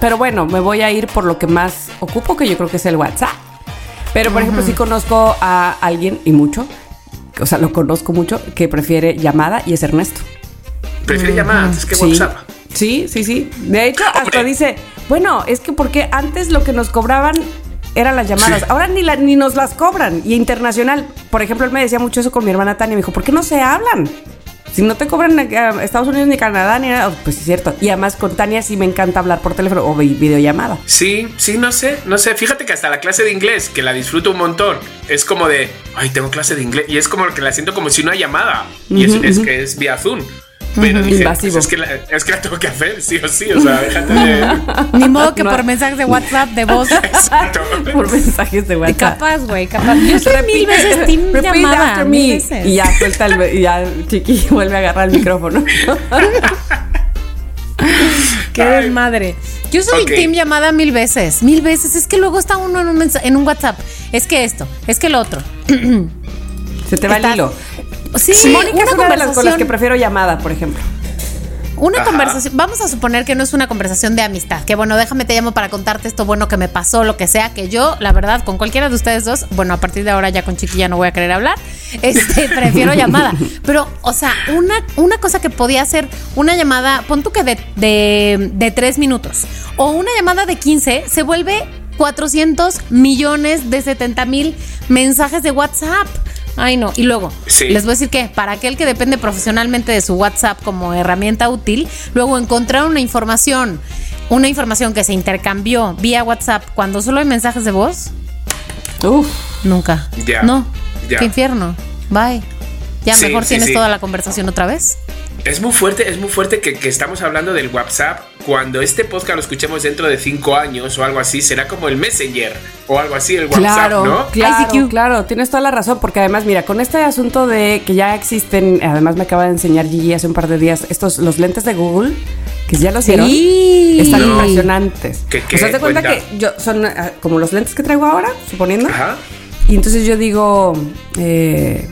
Pero bueno, me voy a ir por lo que más ocupo, que yo creo que es el WhatsApp. Pero, por ejemplo, sí conozco a alguien, y mucho, o sea, lo conozco mucho, que prefiere llamada y es Ernesto. Prefiere llamar antes que Sí. WhatsApp. Sí, sí, sí. De hecho, hasta dice, bueno, es que porque antes lo que nos cobraban eran las llamadas. Sí. Ahora ni, la- ni nos las cobran. Y internacional, por ejemplo, él me decía mucho eso con mi hermana Tania. Me dijo, ¿por qué no se hablan? Si no te cobran Estados Unidos ni Canadá ni nada. Pues es cierto. Y además con Tania sí me encanta hablar por teléfono o vi- videollamada. Sí, sí, no sé, no sé. Fíjate que hasta la clase de inglés, que la disfruto un montón, es como de, ay, tengo clase de inglés. Y es como que la siento como si una llamada. Y es, es que es vía Zoom. Pero dije, Invasivo. pues es, que la, es que la tengo que hacer, sí o sí. O sea, déjate de. Ni modo que No. por mensajes de WhatsApp, de voz. Exacto. Por mensajes de Y WhatsApp. capaz, güey, capaz. Yo soy mil veces team Repeat llamada. after me. veces. Y ya suelta el. Y ya Chiqui vuelve a agarrar el micrófono. Qué Ay. desmadre. Yo soy Ok. team llamada mil veces, mil veces. Es que luego está uno en un, mensa- en un WhatsApp. Es que esto, es que lo otro. Se te va el hilo. Sí, Mónica una es una de las con las conversación. que prefiero llamada, por ejemplo. Una Ajá. conversación, vamos a suponer que no es una conversación de amistad, que bueno, déjame te llamo para contarte esto bueno que me pasó, lo que sea, que yo, la verdad, con cualquiera de ustedes dos, bueno, a partir de ahora ya con Chiqui ya no voy a querer hablar, este, prefiero llamada. Pero, o sea, una, una cosa que podía ser una llamada, pon tú que de, de, de tres minutos, o una llamada de 15, se vuelve 400 millones de 70 mil mensajes de WhatsApp. Ay, no. Y luego, Sí. les voy a decir que para aquel que depende profesionalmente de su WhatsApp como herramienta útil, luego encontrar una información, una información que se intercambió vía WhatsApp cuando solo hay mensajes de voz, Uf. nunca. Ya, No. ya. Qué infierno. bye. Ya Sí, mejor sí, tienes sí. toda la conversación otra vez. Es muy fuerte, es muy fuerte que, que estamos hablando del WhatsApp. Cuando este podcast lo escuchemos dentro de cinco años o algo así, será como el Messenger o algo así, el WhatsApp, Claro, ¿no? claro, ICQ. claro, tienes toda la razón, porque además, mira, con este asunto de que ya existen, además me acaba de enseñar Gigi hace un par de días, estos, los lentes de Google, que ya los vieron, Sí. están No. impresionantes. ¿Qué- qué? O sea, te cuenta Cuenta. que yo, son ah, como los lentes que traigo ahora, suponiendo, Ajá. y entonces yo digo, eh,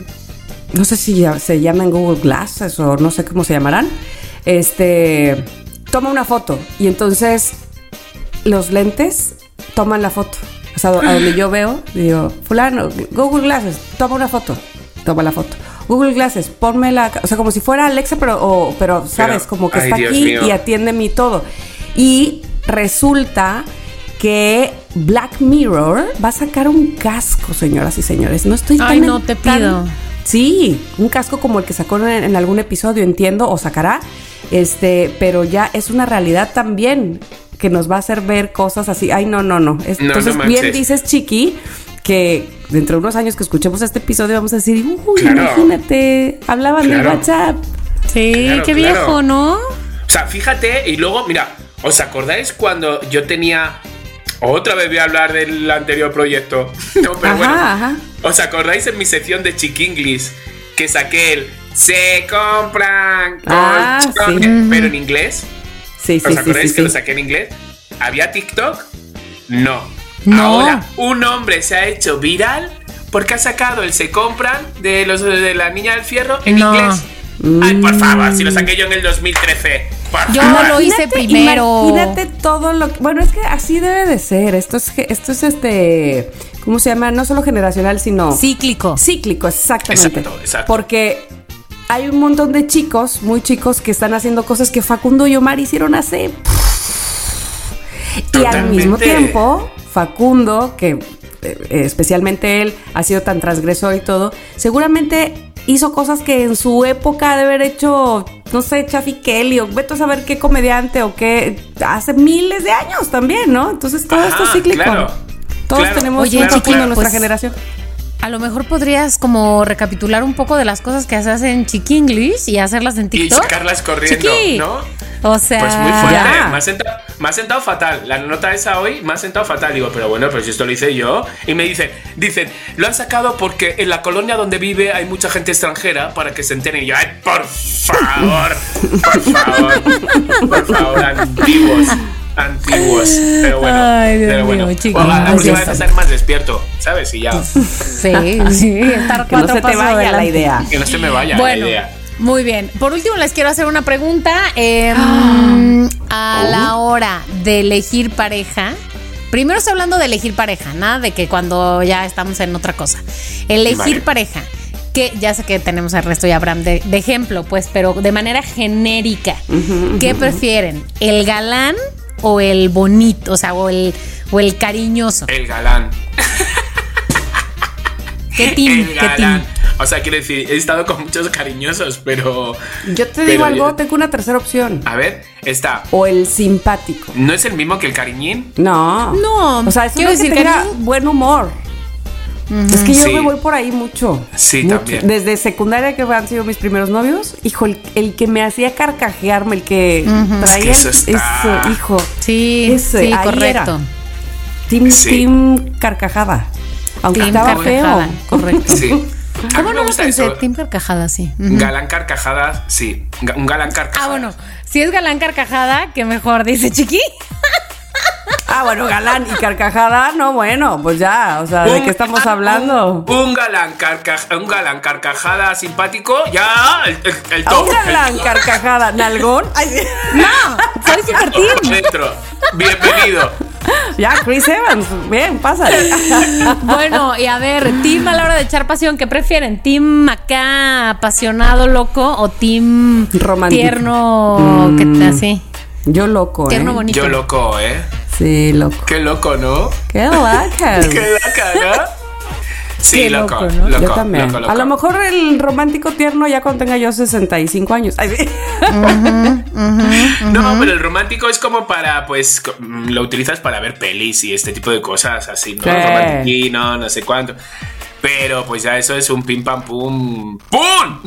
no sé si ya- se llaman Google Glasses o no sé cómo se llamarán. Este, toma una foto y entonces los lentes toman la foto. O sea, a donde yo veo, digo, fulano, Google Glasses, toma una foto, toma la foto. Google Glasses, ponme la, o sea, como si fuera Alexa, pero, o- pero sabes, Pero, como que ay, está Dios aquí mío. y atiende mi todo. Y resulta que Black Mirror va a sacar un casco, señoras y señores. No estoy tan Ay, no te tan- pido. Sí, un casco como el que sacó en, en algún episodio, entiendo, o sacará. Este, pero ya es una realidad también que nos va a hacer ver cosas así. Ay, no, no, no. Es- No, no Entonces, bien dices, Chiqui, que dentro de unos años que escuchemos este episodio vamos a decir, uy, Claro. imagínate, hablaban del Claro. WhatsApp. Sí, Claro, qué claro. viejo, ¿no? O sea, fíjate, y luego, mira, ¿os acordáis cuando yo tenía. Otra vez voy a hablar del anterior proyecto. No, pero Ajá, bueno. ajá. ¿Os acordáis en mi sección de Chiquinglis que saqué el Se compran Ah, colchones", sí. pero en inglés? Sí, sí, ¿Os acordáis sí, que lo saqué en inglés? ¿Había TikTok? No. No. Ahora, un hombre se ha hecho viral porque ha sacado el Se compran de, los, de la niña del fierro en No. inglés. Ay, por favor, si lo saqué yo en el 2013. Por Yo favor. lo hice primero. Imagínate todo lo que. Bueno, es que así debe de ser. Esto es, esto es este. ¿Cómo se llama? No solo generacional, sino. Cíclico. Cíclico, exactamente. Exacto, exacto. Porque hay un montón de chicos, muy chicos, que están haciendo cosas que Facundo y Omar hicieron hace. Y al mismo tiempo, Facundo, que eh, especialmente él ha sido tan transgresor y todo, seguramente hizo cosas que en su época de haber hecho, no sé, Chaffy Kelly o vete a saber qué comediante o qué, hace miles de años también, ¿no? Entonces todo esto es Ajá, cíclico. claro. Todos Claro. tenemos Oye, un claro, en nuestra Pues, generación. A lo mejor podrías como recapitular un poco de las cosas que se hacen en Chiqui English y hacerlas en Y TikTok. sacarlas corriendo, Chiqui. ¿no? O sea, Pues muy fuerte. ya. Me ha, sentado, me ha sentado fatal. La nota esa hoy me ha sentado fatal. Digo, pero bueno, pues esto lo hice yo. Y me dicen, dicen, lo han sacado porque en la colonia donde vive hay mucha gente extranjera para que se enteren. Y yo, ay, por favor, por favor, por favor, antiguos. Antiguos. Pero bueno. Ay, Dios pero bueno. mío, chico. O la próxima vez estar más despierto, ¿sabes? Y ya. sí, sí, estar Que no cuatro se te vaya la idea. Que no se me vaya Bueno, la idea. muy bien. Por último, les quiero hacer una pregunta. Eh, a Oh. la hora de elegir pareja, primero estoy hablando de elegir pareja, nada de que cuando ya estamos en otra cosa. Elegir Vale. pareja. Que ya sé que tenemos al resto y a Abraham de, de ejemplo, pues, pero de manera genérica. ¿Qué prefieren? ¿El galán o el bonito? O sea, o el, o el cariñoso. El galán. ¿Qué team? El ¿Qué galán. team? O sea, quiero decir, he estado con muchos cariñosos, pero. Yo te digo algo, yo- tengo una tercera opción. A ver, está. O el simpático. ¿No es el mismo que el cariñín? No. No, O sea, es quiero uno que decir, tenga cariño- buen humor. Es que yo Sí. me voy por ahí mucho. Sí, Mucho. también. Desde secundaria que han sido mis primeros novios, hijo, el, el que me hacía carcajearme, el que traía Es que eso está- eso, hijo. Sí, Ese, sí, ahí correcto. era. Team, Sí. team carcajada. Aunque Team estaba carcajada, feo. correcto. Sí. A ¿Cómo me no lo gusta pensé? eso. Team carcajada, sí. Galán carcajadas, sí. Un galán carcajada. Ah, bueno, si es galán carcajada, que mejor, dice Chiqui. Ah, bueno, galán y carcajada, no, bueno, pues ya, o sea, ¿de Un- qué estamos hablando? Un, un galán carcaj- un galán carcajada simpático, ya el, el, top. un galán carcajada, nalgón. Ay. No, soy super team. Dentro. Bienvenido. ya, Chris Evans, bien, pásale. Bueno, y a ver, team a la hora de echar pasión, ¿qué prefieren? ¿Team acá apasionado, loco o team Romántico. tierno, que te así? Yo loco, Tierno ¿eh? bonito. Yo loco, ¿eh? Sí, loco. Qué loco, ¿no? Qué loca. Qué loca, ¿no? Sí, Qué loco, loco, ¿no? loco, yo también. loco, loco. A lo mejor el romántico tierno ya cuando tenga yo 65 años. Ay, sí. No, pero el romántico es como para, pues, mm, lo utilizas para ver pelis y este tipo de cosas así, ¿no? Sí. Romantiquino, no sé cuánto. Pero pues ya eso es un pim pam pum. ¡Pum!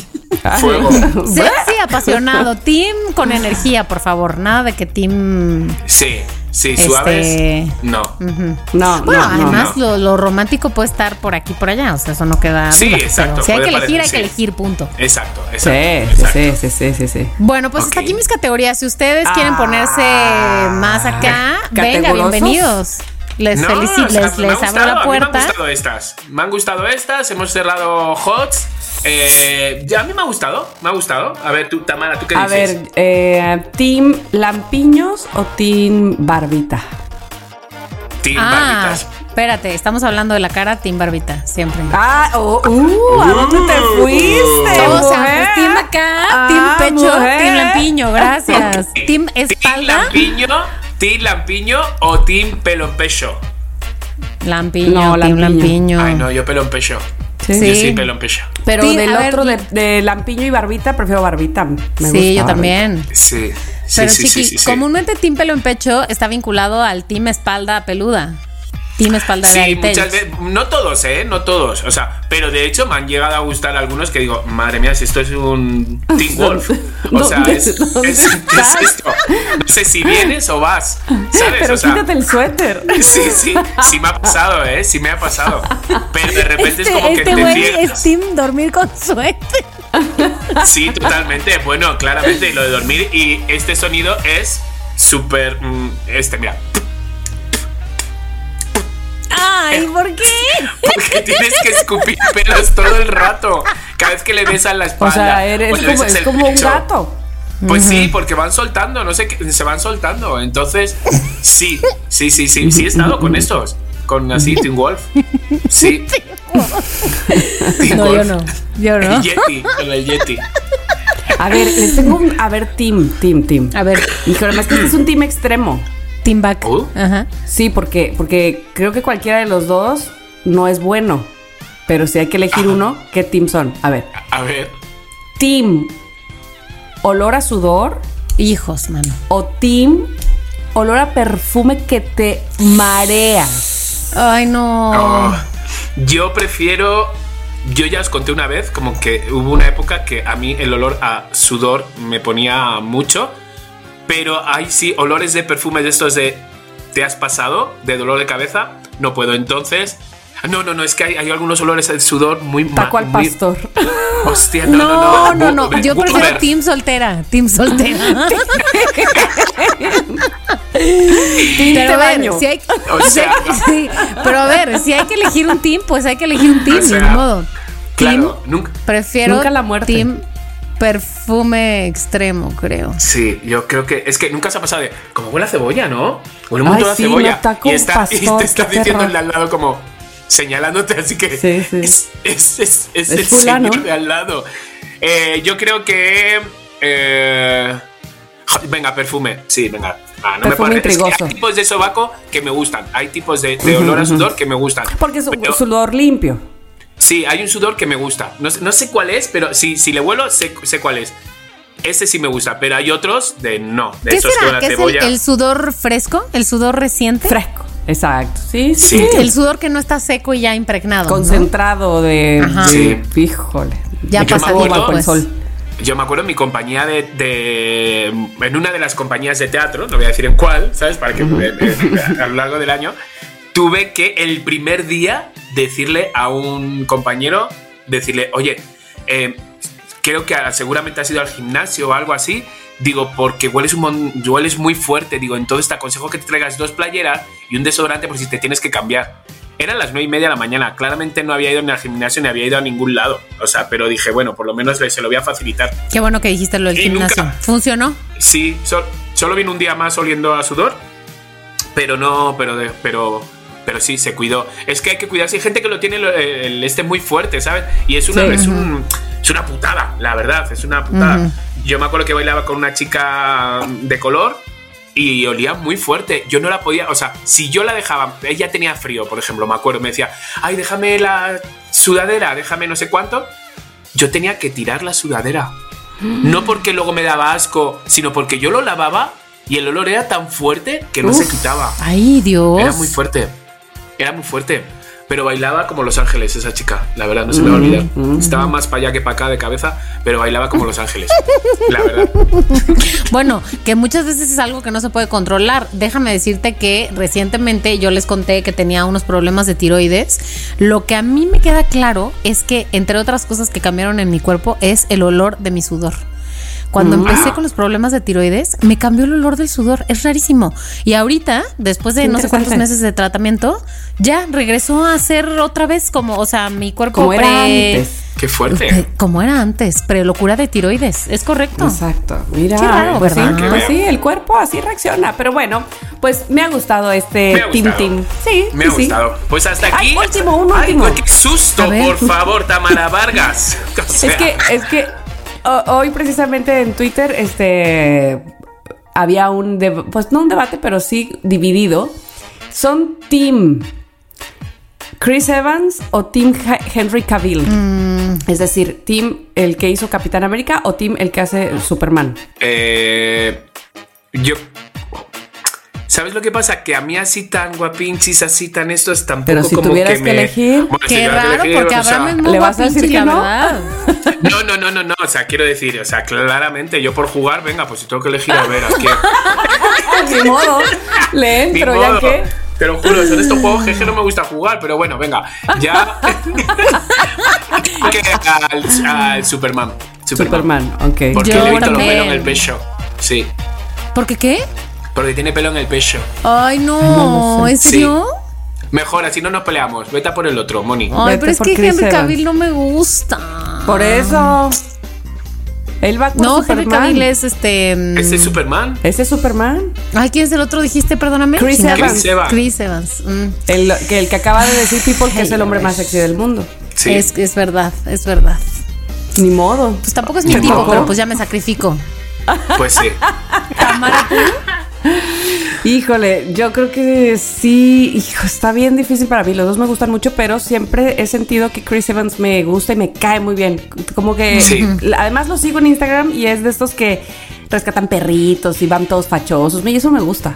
Fuego. Sexy, apasionado. Team con energía, por favor. Nada de que team. Sí, sí, Este- suaves. No. No, Bueno, no, no, además no. Lo, lo romántico puede estar por aquí por allá. O sea, eso no queda. Sí, duda, exacto, Si hay que elegir, hay que sí. elegir, punto. Exacto, Sí, exacto. sí, exacto. sí, sí, sí, sí. Bueno, pues hasta Ok. aquí mis categorías. Si ustedes quieren Ah. ponerse más acá, venga, bienvenidos. Les No, felicito, o sea, les, les abro la puerta. Me han gustado estas. Me han gustado estas. Hemos cerrado HOTS. Eh, ya a mí me ha gustado. Me ha gustado. A ver, tú, Tamara, ¿tú qué A dices? ver, eh, ¿Team Lampiños o Team Barbita? Team Ah, Barbitas. espérate, estamos hablando de la cara Team Barbita, siempre. Ah, oh, uh, ¿a dónde te fuiste? o sea, pues team acá, Ah, team pecho, mujer. team lampiño, gracias. Team ¿Team espalda, Lampiño, Team Lampiño o Team Pelo en Pecho? lampiño, No, team lampiño. lampiño. Ay, no, yo pelo en pecho. Sí. Yo Sí. sí, pelo en pecho. Pero Sí, del a ver, otro, de, de Lampiño y Barbita, prefiero Barbita. Me sí, gusta yo Barbita. también. Sí. Sí, Pero sí, chiqui, sí, sí, sí. comúnmente team pelo en pecho está vinculado al team espalda peluda. Team espalda Sí, Reality muchas veces, no todos, ¿eh? No todos. O sea, pero de hecho me han llegado a gustar algunos que digo, madre mía, si esto es un Teen Wolf. O sea, ¿Dónde- es, es, esto? No sé si vienes o vas. ¿Sabes? Pero o sea, quítate el suéter. Sí, sí, sí me ha pasado, ¿eh? Sí me ha pasado. Pero de repente es Este, como que este te ciegas. es team dormir con suerte. Sí, totalmente. Bueno, claramente, y lo de dormir. Y este sonido es súper. mm, este, mira. Ay, ¿por qué? Porque tienes que escupir pelos todo el rato. Cada vez que le besas la O espalda. sea, eres o le como, es un gato. Pues sí, porque van soltando, no sé, qué- se van soltando. Entonces, sí, sí, sí, sí, sí he estado con estos. Con así, Teen Wolf. Sí. No, yo no. Yo no. El Yeti, con el Yeti. A ver, les tengo un. A ver, team, team, team. A ver, Híjole, más que este es un team extremo. Team back. Ajá. Sí, porque, porque creo que cualquiera de los dos no es bueno. Pero si hay que elegir uno, ¿qué team son? A ver, A ver. team olor a sudor Hijos, mano. o team olor a perfume que te marea. Ay, no. Oh, yo prefiero. Yo ya os conté una vez, como que hubo una época que a mí el olor a sudor me ponía mucho. Pero hay sí olores de perfume de estos de. ¿Te has pasado? De dolor de cabeza. No puedo. Entonces. No, no, no, es que hay, hay algunos olores de sudor muy. Taco al muy- pastor. Hostia, no, No, no, no, no. no. Yo prefiero Boomer. team soltera. Team soltera. Team Pero a ver, si hay, O sea- sí, pero a ver, si hay que elegir un team, pues hay que elegir un team, O sea, modo. Claro, Team, nunca. prefiero Nunca la muerte. team perfume extremo, creo. Sí, yo creo que es que nunca se ha pasado de como huele a cebolla, ¿no? Huele montón a sí, cebolla. y, está, y pastor, te está diciendo el de al lado como señalándote, así que Sí, sí. es, es, es, es Es el fulano. señor de al lado. Eh, yo creo que eh, venga, perfume. Sí, venga. Ah, no Perfume me puedo- es que hay tipos de sobaco que me gustan. Hay tipos de, de olor a sudor que me gustan. Porque es un Pero- sudor limpio. Sí, hay un sudor que me gusta. No, sé- no sé cuál es, pero si, si le huelo, sé, sé cuál es. Ese sí me gusta, pero hay otros de no. De ¿Qué esos que será? a ¿Qué es el, cebolla. el sudor fresco? ¿El sudor reciente? Fresco. Exacto. Sí, sí. Sí. El sudor que no está seco y ya impregnado. ¿no? Concentrado de, Ajá. de- Híjole. Ya bajo el sol. Yo me acuerdo en mi compañía de, de- En una de las compañías de teatro, no voy a decir en cuál, ¿sabes? Para que a lo largo del año, tuve que el primer día decirle a un compañero, decirle, oye, eh, creo que seguramente has ido al gimnasio o algo así. Digo, porque hueles, un hueles muy fuerte. Digo, entonces te aconsejo que te traigas dos playeras y un desodorante por si te tienes que cambiar. Eran las nueve y media de la mañana. Claramente no había ido ni al gimnasio ni había ido a ningún lado. O sea, pero dije, bueno, por lo menos se lo voy a facilitar. Qué bueno que dijiste lo del Y gimnasio. nunca- ¿Funcionó? Sí, sol- solo vino un día más oliendo a sudor, pero no, pero, pero, pero sí, se cuidó. Es que hay que cuidarse. Hay gente que lo tiene lo- el, este muy fuerte, ¿sabes? Y es una, Sí. es, un- es una putada, la verdad, es una putada. Ujú. Yo me acuerdo que bailaba con una chica de color y olía muy fuerte. Yo no la podía, o sea, si yo la dejaba, ella tenía frío, por ejemplo, me acuerdo, me decía, ay, déjame la sudadera, déjame no sé cuánto. Yo tenía que tirar la sudadera. No porque luego me daba asco, sino porque yo lo lavaba y el olor era tan fuerte que no se Uf. quitaba. Ay, Dios. Era muy fuerte. Era muy fuerte. pero bailaba como Los Ángeles, esa chica. La verdad, no se me va a olvidar. Estaba más para allá que para acá de cabeza, pero bailaba como Los Ángeles. La verdad. Bueno, que muchas veces es algo que no se puede controlar. Déjame decirte que recientemente yo les conté que tenía unos problemas de tiroides. Lo que a mí me queda claro es que, entre otras cosas que cambiaron en mi cuerpo, es el olor de mi sudor. Cuando empecé con los problemas de tiroides, me cambió el olor del sudor. Es rarísimo. Y ahorita, después de no sé cuántos meses de tratamiento, ya regresó a ser otra vez como, o sea, mi cuerpo Como era pre- antes. Qué fuerte. Como era antes, pre-locura de tiroides. Es correcto. Exacto. Mira, Qué raro, pues, ¿verdad? Sí, Qué pues sí, el cuerpo así reacciona. Pero bueno, pues me ha gustado este. Team. Sí, Me ha sí, gustado. Pues hasta Ay, aquí. último, un Ay, último. qué susto, por favor, Tamara Vargas. O Es que, es que hoy precisamente en Twitter, este había un pues no un debate, pero sí dividido. Son Team Chris Evans o Team Henry Cavill. Es decir, Team el que hizo Capitán América o Team el que hace Superman. Eh, yo. ¿Sabes lo que pasa? Que a mí así tan guapinchis, así tan estos, tampoco Pero si como tuvieras que, que me... elegir. Bueno, Qué raro, elegir, porque o sea, Abraham es muy ¿le vas a decir guapinchi, que la no? verdad. No, no, no, no, no. O sea, quiero decir, o sea, claramente yo por jugar, venga, pues si tengo que elegir a ver, es que. Ni modo. Le entro, modo. ya que. Te lo juro, son estos juegos que, no me gusta jugar, pero bueno, venga, ya. que al, al Superman. Superman, ok. Porque Yo le he visto los pelos en el pecho. Sí. ¿Por qué qué? Porque tiene pelo en el pecho. Ay, no, no lo sé. ¿en serio? Mejor, así no nos peleamos. Vete a por el otro, Moni. Ay, Vete pero es que Chris Henry Evans. Cavill no me gusta. Por eso. Él va por No, Superman. Henry Cavill es este. mm, ¿Ese es Superman? Ese es Superman. Ay, ¿quién es el otro? Dijiste, perdóname. Chris. Evans. Chris Evans. Chris Evans. mm. El que, el que acaba de decir People que es el hombre más sexy del mundo. Sí. Es, es verdad, es verdad. Ni modo. Pues tampoco es mi tipo, pero pues ya me sacrifico. Pues sí. Tamara, tú. Híjole, yo creo que sí, hijo, está bien difícil para mí. Los dos me gustan mucho, pero siempre he sentido que Chris Evans me gusta y me cae muy bien. Como que Sí. además lo sigo en Instagram y es de estos que rescatan perritos y van todos fachosos. Y eso me gusta.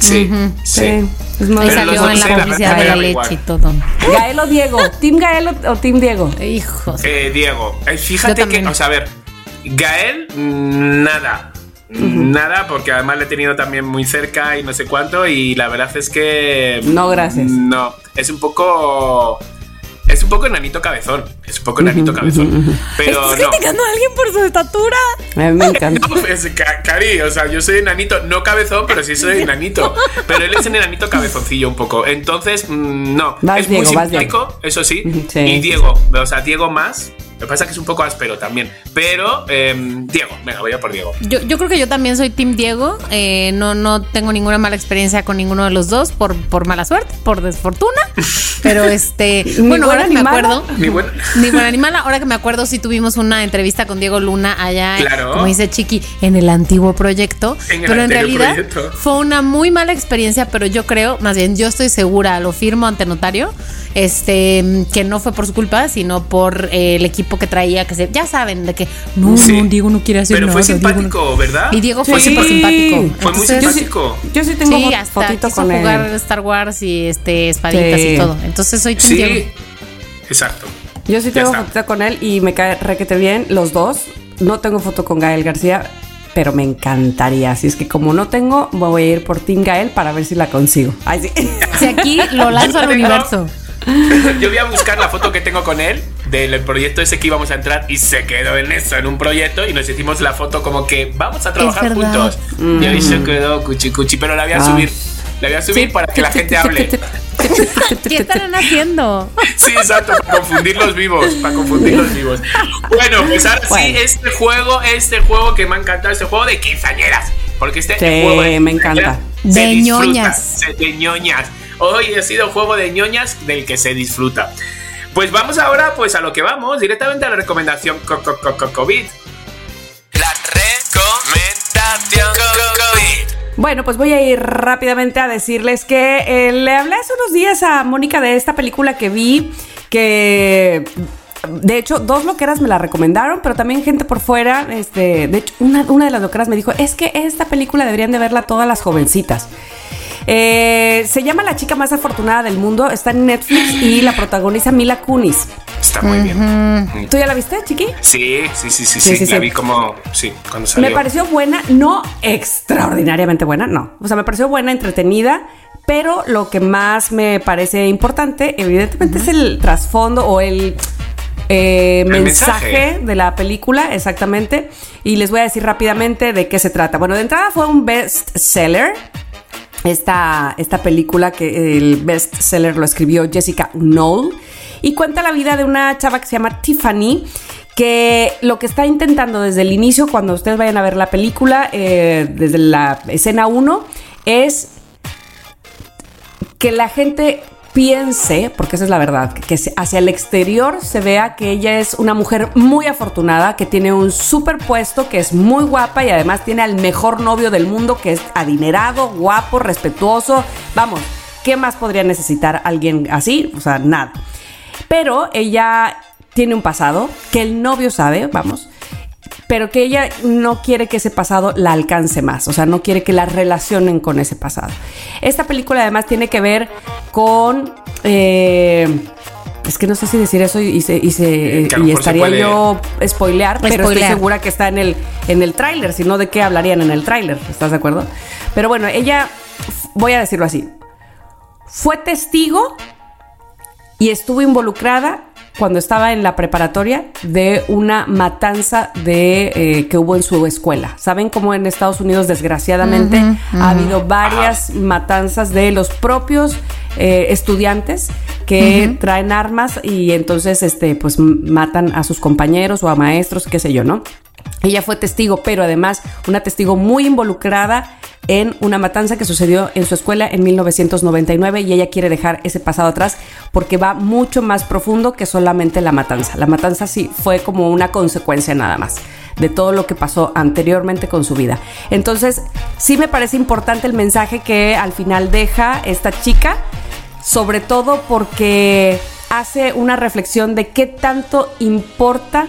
Sí. Sí. Ahí Pero salió en la publicidad de la leche igual. y todo. Gael o Diego. ¿Team Gael o, o Team Diego? Hijos. Eh, Diego, eh, fíjate que, o sea, a ver, Gael, nada. Nada, porque además le he tenido también muy cerca y no sé cuánto, y la verdad es que. No, gracias. No, es un poco. Es un poco enanito cabezón. Es un poco enanito cabezón. Pero ¿Estás no. criticando a alguien por su estatura? A mí me encanta. No, es ca- Cari, o sea, yo soy enanito, no cabezón, pero sí soy enanito. Pero él es un enanito cabezoncillo un poco. Entonces, mm, no. Vas, es Diego, muy simpático, eso sí. Sí. Y Diego, o sea, Diego más. Lo que pasa es que es un poco áspero también. Pero, em, Diego, venga, voy a por Diego. Yo, yo creo que yo también soy Team Diego. Eh, no, no tengo ninguna mala experiencia con ninguno de los dos por, por mala suerte, por desfortuna. Pero este, Ni bueno, buena ahora que me acuerdo, Ni bueno. ni buena ni mala. Ahora que me acuerdo, sí tuvimos una entrevista con Diego Luna allá, Claro. como dice Chiqui, en el antiguo proyecto. En el pero en realidad proyecto. fue una muy mala experiencia, pero yo creo, más bien, yo estoy segura, lo firmo ante notario, este, que no fue por su culpa, sino por eh, el equipo que traía, que se, ya saben, de que no, Sí. no, Diego no quiere hacer Pero nada. fue Diego no- simpático, ¿verdad? y Diego fue Sí. súper simpático. Fue muy Entonces, Yo sí, simpático. yo sí tengo Sí, hasta con jugar él. Star Wars y este espaditas Sí. y todo. Entonces soy Team Sí. Diego. Exacto. Yo sí tengo fotito con él y me cae requete bien los dos. No tengo foto con Gael García, pero me encantaría. Así es que como no tengo, voy a ir por Team Gael para ver si la consigo. Ay, sí. Si aquí lo lanzo al universo. Yo voy a buscar la foto que tengo con él del proyecto ese que íbamos a entrar y se quedó en eso, en un proyecto y nos hicimos la foto como que vamos a trabajar juntos. Y ahí se quedó cuchi cuchi, pero la voy a Ah. subir. La voy a subir para que la gente hable. ¿Qué estarán haciendo? Sí, exacto, para confundir los vivos, para confundir los vivos. Bueno, pues ahora Bueno. sí, este juego, este juego que me ha encantado, este juego de quinceañeras. Porque este Sí, juego de me encanta. se De disfruta, ñoñas. se- De ñoñas. Hoy ha sido juego de ñoñas del que se disfruta. Pues vamos ahora pues a lo que vamos, directamente a la recomendación co- co- co- co- COVID. La recomendación COVID. Bueno, pues voy a ir rápidamente a decirles que eh, le hablé hace unos días a Mónica de esta película que vi, que de hecho dos loqueras me la recomendaron, pero también gente por fuera, este, de hecho una, una de las loqueras me dijo, es que esta película deberían de verla todas las jovencitas. Eh, se llama La chica más afortunada del mundo. Está en Netflix y la protagoniza Mila Kunis. Está muy bien. ¿Tú ya la viste, Chiqui? Sí, sí, sí, sí, Sí, sí. sí, La sí. vi como, sí, cuando salió. Me pareció buena, no extraordinariamente buena, no. O sea, me pareció buena, entretenida, pero lo que más me parece importante, evidentemente, es el trasfondo o el, eh, El mensaje, mensaje. de la película, exactamente. Y les voy a decir rápidamente de qué se trata. Bueno, de entrada fue un best seller. Esta, esta película que el best seller lo escribió Jessica Knoll y cuenta la vida de una chava que se llama Tiffany que lo que está intentando desde el inicio, cuando ustedes vayan a ver la película, eh, desde la escena 1, es que la gente piense, porque esa es la verdad, que hacia el exterior se vea que ella es una mujer muy afortunada, que tiene un super puesto, que es muy guapa y además tiene al mejor novio del mundo, que es adinerado, guapo, respetuoso. Vamos, ¿qué más podría necesitar alguien así? O sea, nada. Pero ella tiene un pasado que el novio sabe, vamos, pero que ella no quiere que ese pasado la alcance más, o sea, no quiere que la relacionen con ese pasado. Esta película además tiene que ver con... eh, es que no sé si decir eso y, se- y se- Eh, y estaría puede- yo spoilear, pero estoy segura que está en el, en el tráiler, si no, ¿de qué hablarían en el tráiler? ¿Estás de acuerdo? Pero bueno, ella, voy a decirlo así, fue testigo y estuvo involucrada cuando estaba en la preparatoria de una matanza de eh, que hubo en su escuela. Saben cómo en Estados Unidos desgraciadamente ha habido varias matanzas de los propios eh, estudiantes que traen armas y entonces este pues matan a sus compañeros o a maestros, qué sé yo, ¿no? Ella fue testigo, pero además una testigo muy involucrada en una matanza que sucedió en su escuela en 1999 y ella quiere dejar ese pasado atrás porque va mucho más profundo que solamente la matanza. La matanza sí fue como una consecuencia nada más de todo lo que pasó anteriormente con su vida. Entonces, sí me parece importante el mensaje que al final deja esta chica, sobre todo porque hace una reflexión de qué tanto importa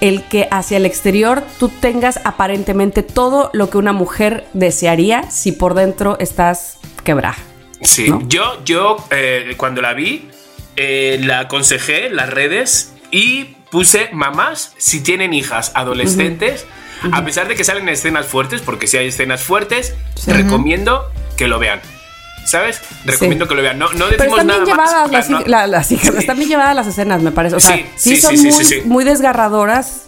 el que hacia el exterior tú tengas aparentemente todo lo que una mujer desearía si por dentro estás quebrada. Sí, ¿no? yo, yo eh, cuando la vi, eh, la aconsejé en las redes y puse mamás si tienen hijas adolescentes, a pesar de que salen escenas fuertes, porque si hay escenas fuertes, Sí. recomiendo que lo vean. ¿Sabes? Recomiendo que lo vean. No, no Pero decimos están bien nada llevadas más. las, no- hij- la- las hijas, Sí. están bien llevadas las escenas, me parece. O sea, Sí, sí, sí, son muy, sí, sí. muy desgarradoras,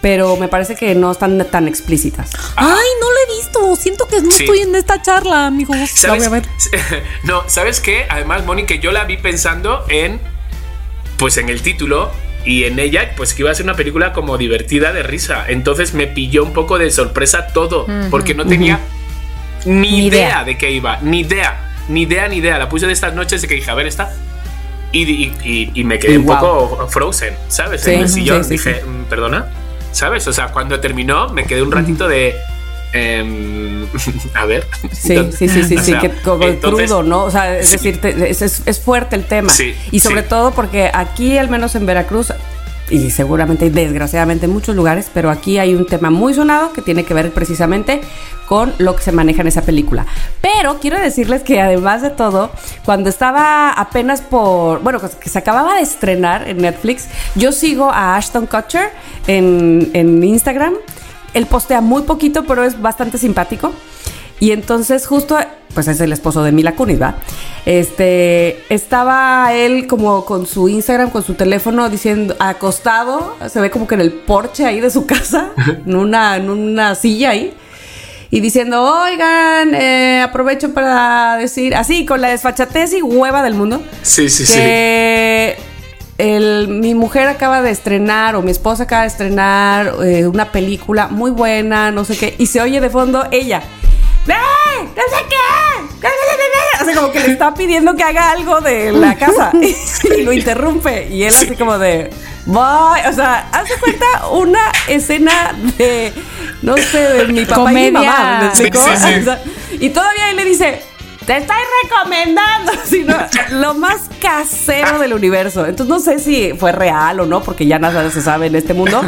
pero me parece que no están tan explícitas. Ay, no lo he visto. Siento que no Sí. estoy en esta charla, amigos. La ¿Sabes? voy a ver. no, ¿sabes qué? Además, Moni, que yo la vi pensando en. Pues en el título y en ella, pues que iba a ser una película como divertida de risa. Entonces me pilló un poco de sorpresa todo, porque no tenía ni, Ni idea. idea. de qué iba, ni idea, ni idea, ni idea. La puse de estas noches de que dije, a ver, esta. Y, y- y- y me quedé Y un poco frozen, ¿sabes? Sí, en el sillón sí, dije. "Mm, ¿perdona? ¿Sabes? O sea, cuando terminó, me quedé un ratito de. em, a ver. Sí, Entonces- sí, sí, sí, sea, que como entonces- crudo, ¿no? O sea, es Sí. decir, te- es, es- fuerte el tema. Sí, y sobre todo porque aquí, al menos en Veracruz, y seguramente desgraciadamente en muchos lugares, pero aquí hay un tema muy sonado que tiene que ver precisamente con lo que se maneja en esa película. Pero quiero decirles que además de todo, cuando estaba apenas por, bueno, pues, que se acababa de estrenar en Netflix, yo sigo a Ashton Kutcher en, en Instagram. Él postea muy poquito, pero es bastante simpático. Y entonces justo, pues es el esposo de Mila Kunis, ¿va? Este, estaba él como con su Instagram, con su teléfono, diciendo, acostado, se ve como que en el porche ahí de su casa, en una, en una silla ahí, y diciendo, oigan, eh, aprovecho para decir, así, con la desfachatez y hueva del mundo, Sí, sí, sí. que el- mi mujer acaba de estrenar o mi esposa acaba de estrenar eh, una película muy buena, no sé qué, y se oye de fondo ella. ¡Ve! ¡No sé qué! O sea, como que le está pidiendo que haga algo de la casa y lo interrumpe. Y él así como de. Voy. O sea, hace cuenta una escena de. No sé, de mi papá y mi Comedia. mamá. Sí, sí, sí. O sea, y todavía él le dice. Te estoy recomendando, sino lo más casero del universo. Entonces no sé si fue real o no, porque ya nada se sabe en este mundo.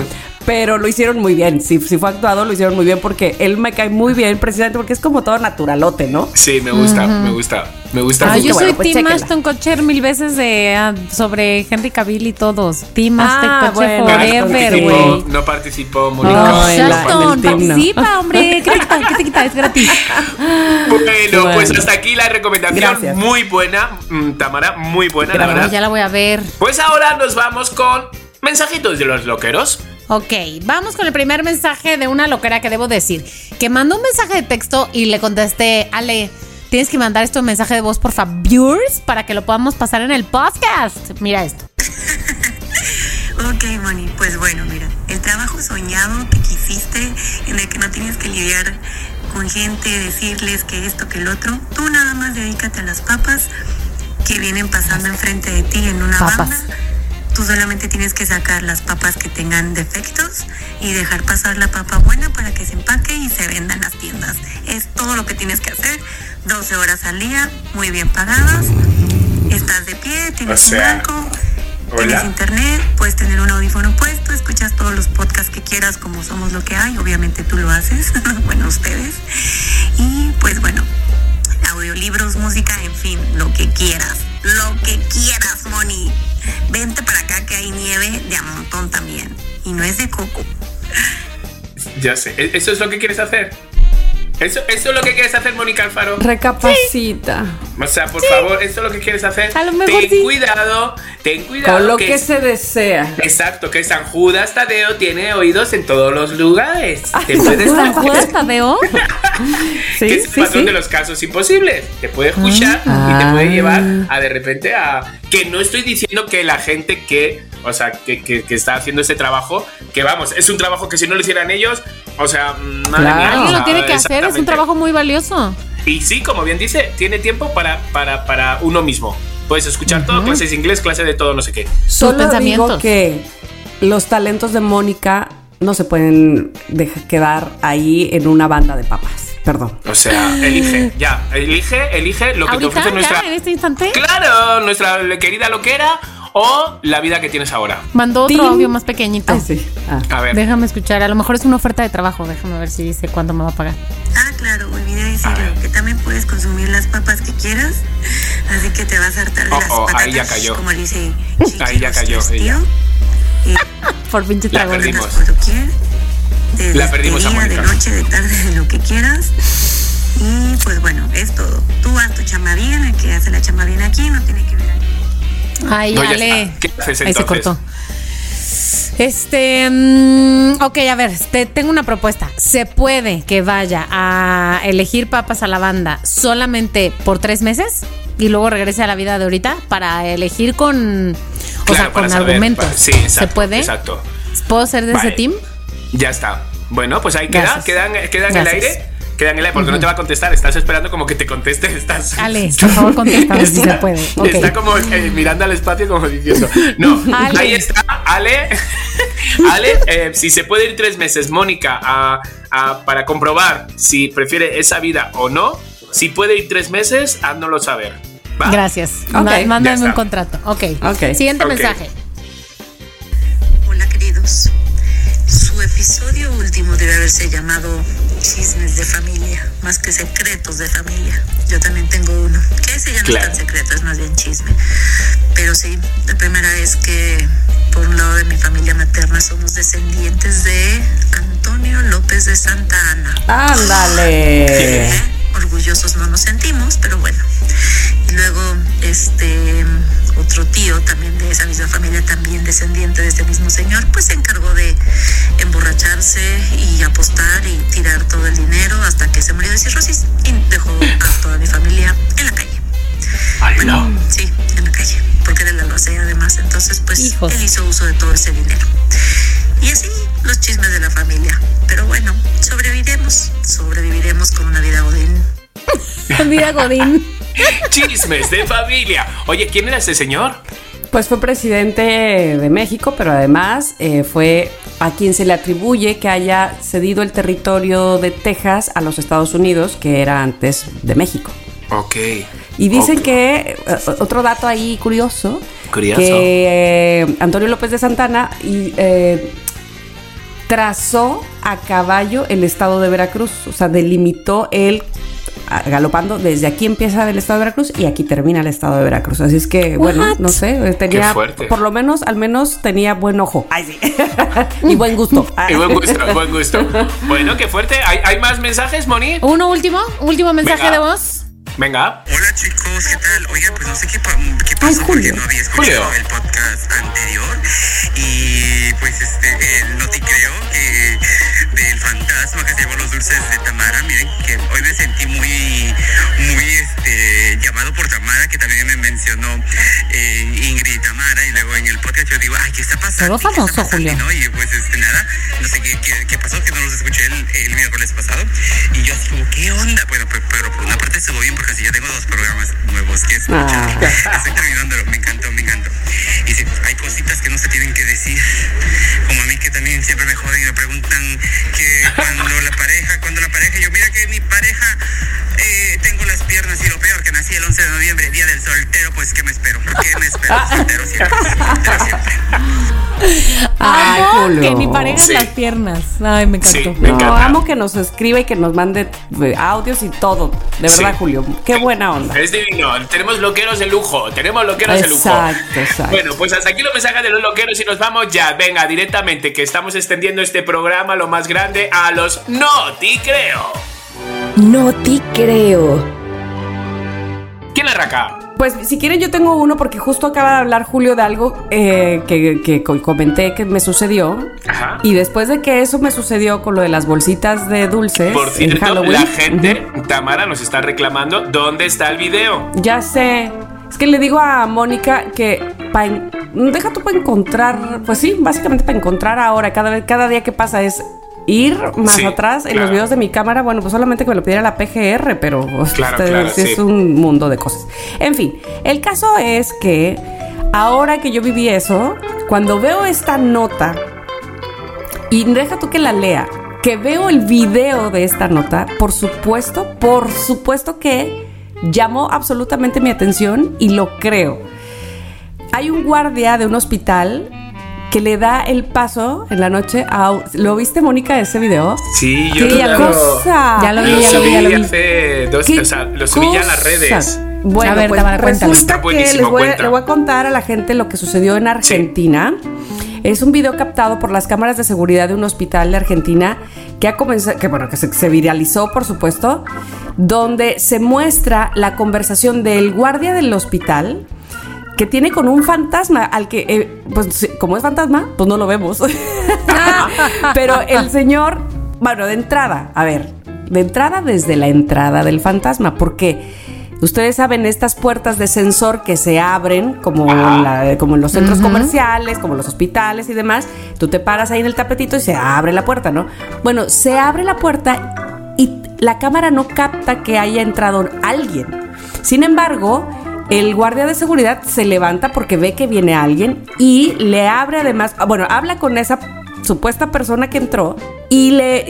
Pero lo hicieron muy bien. Si, si fue actuado, lo hicieron muy bien porque él me cae muy bien, precisamente porque es como todo naturalote, ¿no? Sí, me gusta, me gusta. Me gusta Ah, mucho. yo soy Bueno, pues Team chéquenla. Ashton Kutcher mil veces de ah, sobre Henry Cavill y todos. Team Ah, Ashton Kutcher bueno, forever, güey. no participó, Mónica. No, No, en la- Ashton, team, no. participa, hombre. ¿Qué te quita? ¿Qué te quita? Es gratis. Bueno, Bueno. pues hasta aquí la recomendación. Gracias. Muy buena, mm, Tamara, muy buena, la verdad. ya la voy a ver. Pues ahora nos vamos con mensajitos de los loqueros. Ok, vamos con el primer mensaje de una loquera que debo decir. Que mandó un mensaje de texto y le contesté, Ale, tienes que mandar esto en mensaje de voz, por favor, para que lo podamos pasar en el podcast. Mira esto. Ok, Moni, pues bueno, mira, el trabajo soñado que quisiste, en el que no tienes que lidiar con gente, decirles que esto, que el otro, tú nada más dedícate a las papas que vienen pasando enfrente de ti en una Papas. banda. Tú solamente tienes que sacar las papas que tengan defectos y dejar pasar la papa buena para que se empaque y se venda en las tiendas. Es todo lo que tienes que hacer. 12 horas al día, muy bien pagadas. Estás de pie, tienes O sea, un banco, hola. tienes internet, puedes tener un audífono puesto, escuchas todos los podcasts que quieras como somos lo que hay, obviamente tú lo haces, bueno, ustedes. Y pues bueno, audiolibros, música, en fin, lo que quieras, lo que quieras, Moni. Vente para acá que hay nieve de a montón también. Y no es de coco. Ya sé, ¿e- ¿eso es lo que quieres hacer? ¿Eso, eso es lo que quieres hacer, Mónica Alfaro? Recapacita. O sea, por favor, ¿eso es lo que quieres hacer? A lo mejor ten sí. cuidado, ten cuidado. Con lo que se desea. Exacto, que San Judas Tadeo tiene oídos en todos los lugares. Te puedes ¿San Judas Tadeo? Sí, que es el sí, patrón sí. de los casos imposibles. Te puede escuchar y te puede llevar a de repente a. Que no estoy diciendo que la gente que. O sea, que, que- que está haciendo ese trabajo, que vamos, es un trabajo que si no lo hicieran ellos, o sea, madre Claro. mía, Alguien lo tiene que hacer, es un trabajo muy valioso. Y sí, como bien dice, tiene tiempo para, para, para uno mismo. Puedes escuchar todo, clases de inglés, clase de todo, no sé qué. Solo digo pensamientos. que los talentos de Mónica no se pueden dejar quedar ahí en una banda de papas. Perdón. O sea, elige, ya, elige, elige lo que te ofrece ya, nuestra. en este instante, Claro, nuestra querida loquera o la vida que tienes ahora. mandó otro audio más pequeñito. Ay, sí. Ah. A ver. Déjame escuchar, a lo mejor es una oferta de trabajo, déjame ver si dice cuánto me va a pagar. Ah, claro, olvidé decirlo, que también puedes consumir las papas que quieras, así que te vas a hartar de Oh, las oh, patatas, ahí ya cayó. como dice Ahí ya cayó ella. tío. Eh, Por pinche La perdimos. por de La perdimos a día, de noche, de tarde, de lo que quieras. Y pues bueno, es todo. Tú haz tu chamba bien, el que hace la chamba bien aquí no tiene que ver aquí. Ay, No, ya Ale. está. ¿Qué haces Ahí se cortó. Este, mm, ok, a ver, te tengo una propuesta. ¿Se puede que vaya a elegir papas a la banda solamente por tres meses y luego regrese a la vida de ahorita para elegir con, o Claro, sea, con saber, argumentos? para- sí, exacto, ¿Se puede? Exacto. ¿Puedo ser de Vale. ese team? Ya está. Bueno, pues ahí queda, quedan, queda en el aire. Queda en el aire porque no te va a contestar. Estás esperando como que te conteste. Estás. Ale, por favor, contéstame si se puede. Está como eh, mirando al espacio como diciendo. No, Ale. ahí está. Ale. Ale, eh, si se puede ir tres meses, Mónica, a- a- para comprobar si prefiere esa vida o no. Si puede ir tres meses, háznoslo saber. ¿va? Gracias. Ok, Ma- ya Mándame un contrato. Ok. Ok. Siguiente mensaje. Hola queridos. Episodio último debe haberse llamado Chismes de familia, más que secretos de familia. Yo también tengo uno, que ese ya no Claro. es tan secreto, es más bien chisme. Pero sí, la primera es que por un lado de mi familia materna somos descendientes de Antonio López de Santa Ana. Ándale. ¿eh? Orgullosos no nos sentimos, pero bueno. Y luego, este otro tío también de esa misma familia, también descendiente de este mismo señor, pues se encargó de emborracharse y apostar y tirar todo el dinero hasta que se murió de cirrosis y dejó a toda mi familia en la calle. Bueno, sí, en la calle, porque era la albacea además. Entonces, pues Hijos. él hizo uso de todo ese dinero. Y así los chismes de la familia. Pero bueno, sobreviviremos, sobreviviremos con una vida godín. Vida Godín. Chismes de familia. Oye, ¿quién era ese señor? Pues fue presidente de México, pero además eh, fue a quien se le atribuye que haya cedido el territorio de Texas a los Estados Unidos, que era antes de México. Ok. Y dicen que, eh, otro dato ahí curioso, Curioso. que eh, Antonio López de Santana y, eh, trazó a caballo el estado de Veracruz, o sea, delimitó a- galopando desde aquí empieza el estado de Veracruz y aquí termina el estado de Veracruz. Así es que, bueno, What? no sé, eh, tenía, fuerte. por lo menos, al menos tenía buen ojo. Ay, sí. y buen gusto. Y buen gusto, buen gusto. Bueno, qué fuerte. ¿Hay, hay más mensajes, Moni? Uno último, último mensaje Venga. de voz. Venga. Hola chicos, ¿qué tal? Oigan, pues no sé qué, qué pasó Ay, porque Julio. no había escuchado Julio. el podcast anterior y pues este, el noticreo que del fantasma que se llevó los dulces de Tamara, miren que hoy me sentí muy, muy este, llamado por Tamara, que también me mencionó eh, Ingrid y Tamara y luego en el podcast yo digo, ay, ¿qué está pasando? Todo ¿Qué está famoso, pasando?" Julio. ¿no? Y pues este, nada, no sé qué, qué, qué pasó, que no los escuché el, el miércoles pasado y yo así como, ¿qué onda? Bueno, pero, pero por una parte estuvo bien porque así ya tengo dos programas nuevos que escuchar. Ah. Estoy terminándolo, me encantó, me encantó. Y sí, pues, hay cositas que no se tienen que decir, como a mí que también siempre me joden y me preguntan que cuando la pareja, cuando la pareja, yo mira que mi pareja, eh, tengo las piernas y lo peor que nací el 11 de noviembre, día del soltero, pues ¿qué me espero? ¿Qué me espero? Soltero siempre, soltero siempre. Ay, Amo que ni parejas Sí. las piernas. Ay, me encantó. Sí, me No, encanta. amo que nos escriba y que nos mande eh, audios y todo. De verdad, Sí. Julio. Qué buena onda. Es divino. Tenemos loqueros de lujo. Tenemos loqueros de lujo. Exacto, exacto. Bueno, pues hasta aquí los mensajes de los loqueros y nos vamos ya. Venga, directamente, que estamos extendiendo este programa lo más grande a los No Ti Creo. No te creo. ¿Quién arranca? Pues si quieren yo tengo uno porque justo acaba de hablar Julio de algo eh, que, que co- comenté que me sucedió. Ajá. Y después de que eso me sucedió con lo de las bolsitas de dulces Por en cierto, Halloween. la gente, Tamara, nos está reclamando dónde está el video. Ya sé. Es que le digo a Mónica que pa deja tú para encontrar, pues sí, básicamente para encontrar ahora, cada cada día que pasa es ir más Sí, atrás en claro. los videos de mi cámara, bueno, pues solamente que me lo pidiera la PGR, pero Claro, ustedes- claro, es un mundo de cosas. En fin, el caso es que ahora que yo viví eso, cuando veo esta nota y deja tú que la lea, que veo el video de esta nota, por supuesto, por supuesto que llamó absolutamente mi atención y lo creo. Hay un guardia de un hospital que le da el paso en la noche a... ¿Lo viste, Mónica, ese video? Sí, yo ¡Qué lo, cosa! Ya lo vi, lo ya lo vi, ya lo vi. hace dos, ¿Qué o sea, lo subí ya a las cosa? redes. Bueno, A ver, pues resulta que les voy, a, le voy a contar a la gente lo que sucedió en Argentina. Es un video captado por las cámaras de seguridad de un hospital de Argentina que ha comenzado, que bueno, que se, se viralizó, por supuesto, donde se muestra la conversación del guardia del hospital que tiene con un fantasma al que, eh, pues como es fantasma, pues no lo vemos. Pero el señor, bueno, de entrada, a ver, de entrada desde la entrada del fantasma, porque ustedes saben estas puertas de sensor que se abren como, en, la- como en los centros comerciales, como en los hospitales y demás. Tú te paras ahí en el tapetito y se abre la puerta, ¿no? Bueno, se abre la puerta y la cámara no capta que haya entrado alguien. Sin embargo, el guardia de seguridad se levanta porque ve que viene alguien y le abre además, ah, bueno, habla con esa supuesta persona que entró y le,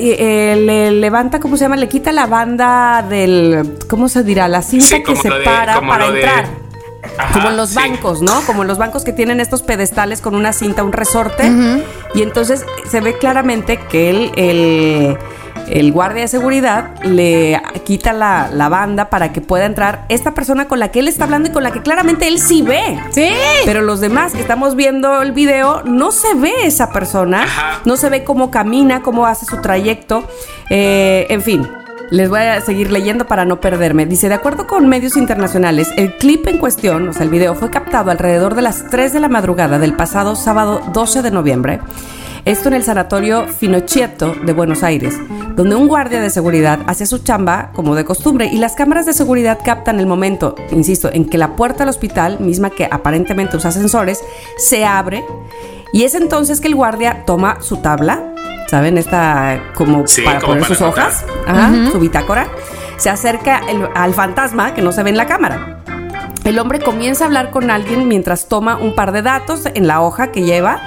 eh, le levanta, ¿cómo se llama? Le quita la banda del, ¿cómo se dirá? La cinta Sí, que de- separa como para de- entrar. Ajá, Como en los sí. bancos, ¿no? Como en los bancos que tienen estos pedestales con una cinta, un resorte. Y entonces se ve claramente que el, el, el guardia de seguridad le quita la, la banda para que pueda entrar esta persona con la que él está hablando y con la que claramente él sí ve. Sí. Pero los demás que estamos viendo el video, no se ve esa persona, Ajá. no se ve cómo camina, cómo hace su trayecto, Eh, en fin. Les voy a seguir leyendo para no perderme. Dice, de acuerdo con medios internacionales, el clip en cuestión, o sea, el video, fue captado alrededor de las 3 de la madrugada del pasado sábado 12 de noviembre. Esto en el sanatorio Finocchietto de Buenos Aires, donde un guardia de seguridad hacía su chamba como de costumbre y las cámaras de seguridad captan el momento, insisto, en que la puerta del hospital, misma que aparentemente usa sensores, se abre y es entonces que el guardia toma su tabla, ¿saben? Esta como Sí, para como poner para sus hojas, Ajá, su bitácora, se acerca el- al fantasma que no se ve en la cámara. El hombre comienza a hablar con alguien mientras toma un par de datos en la hoja que lleva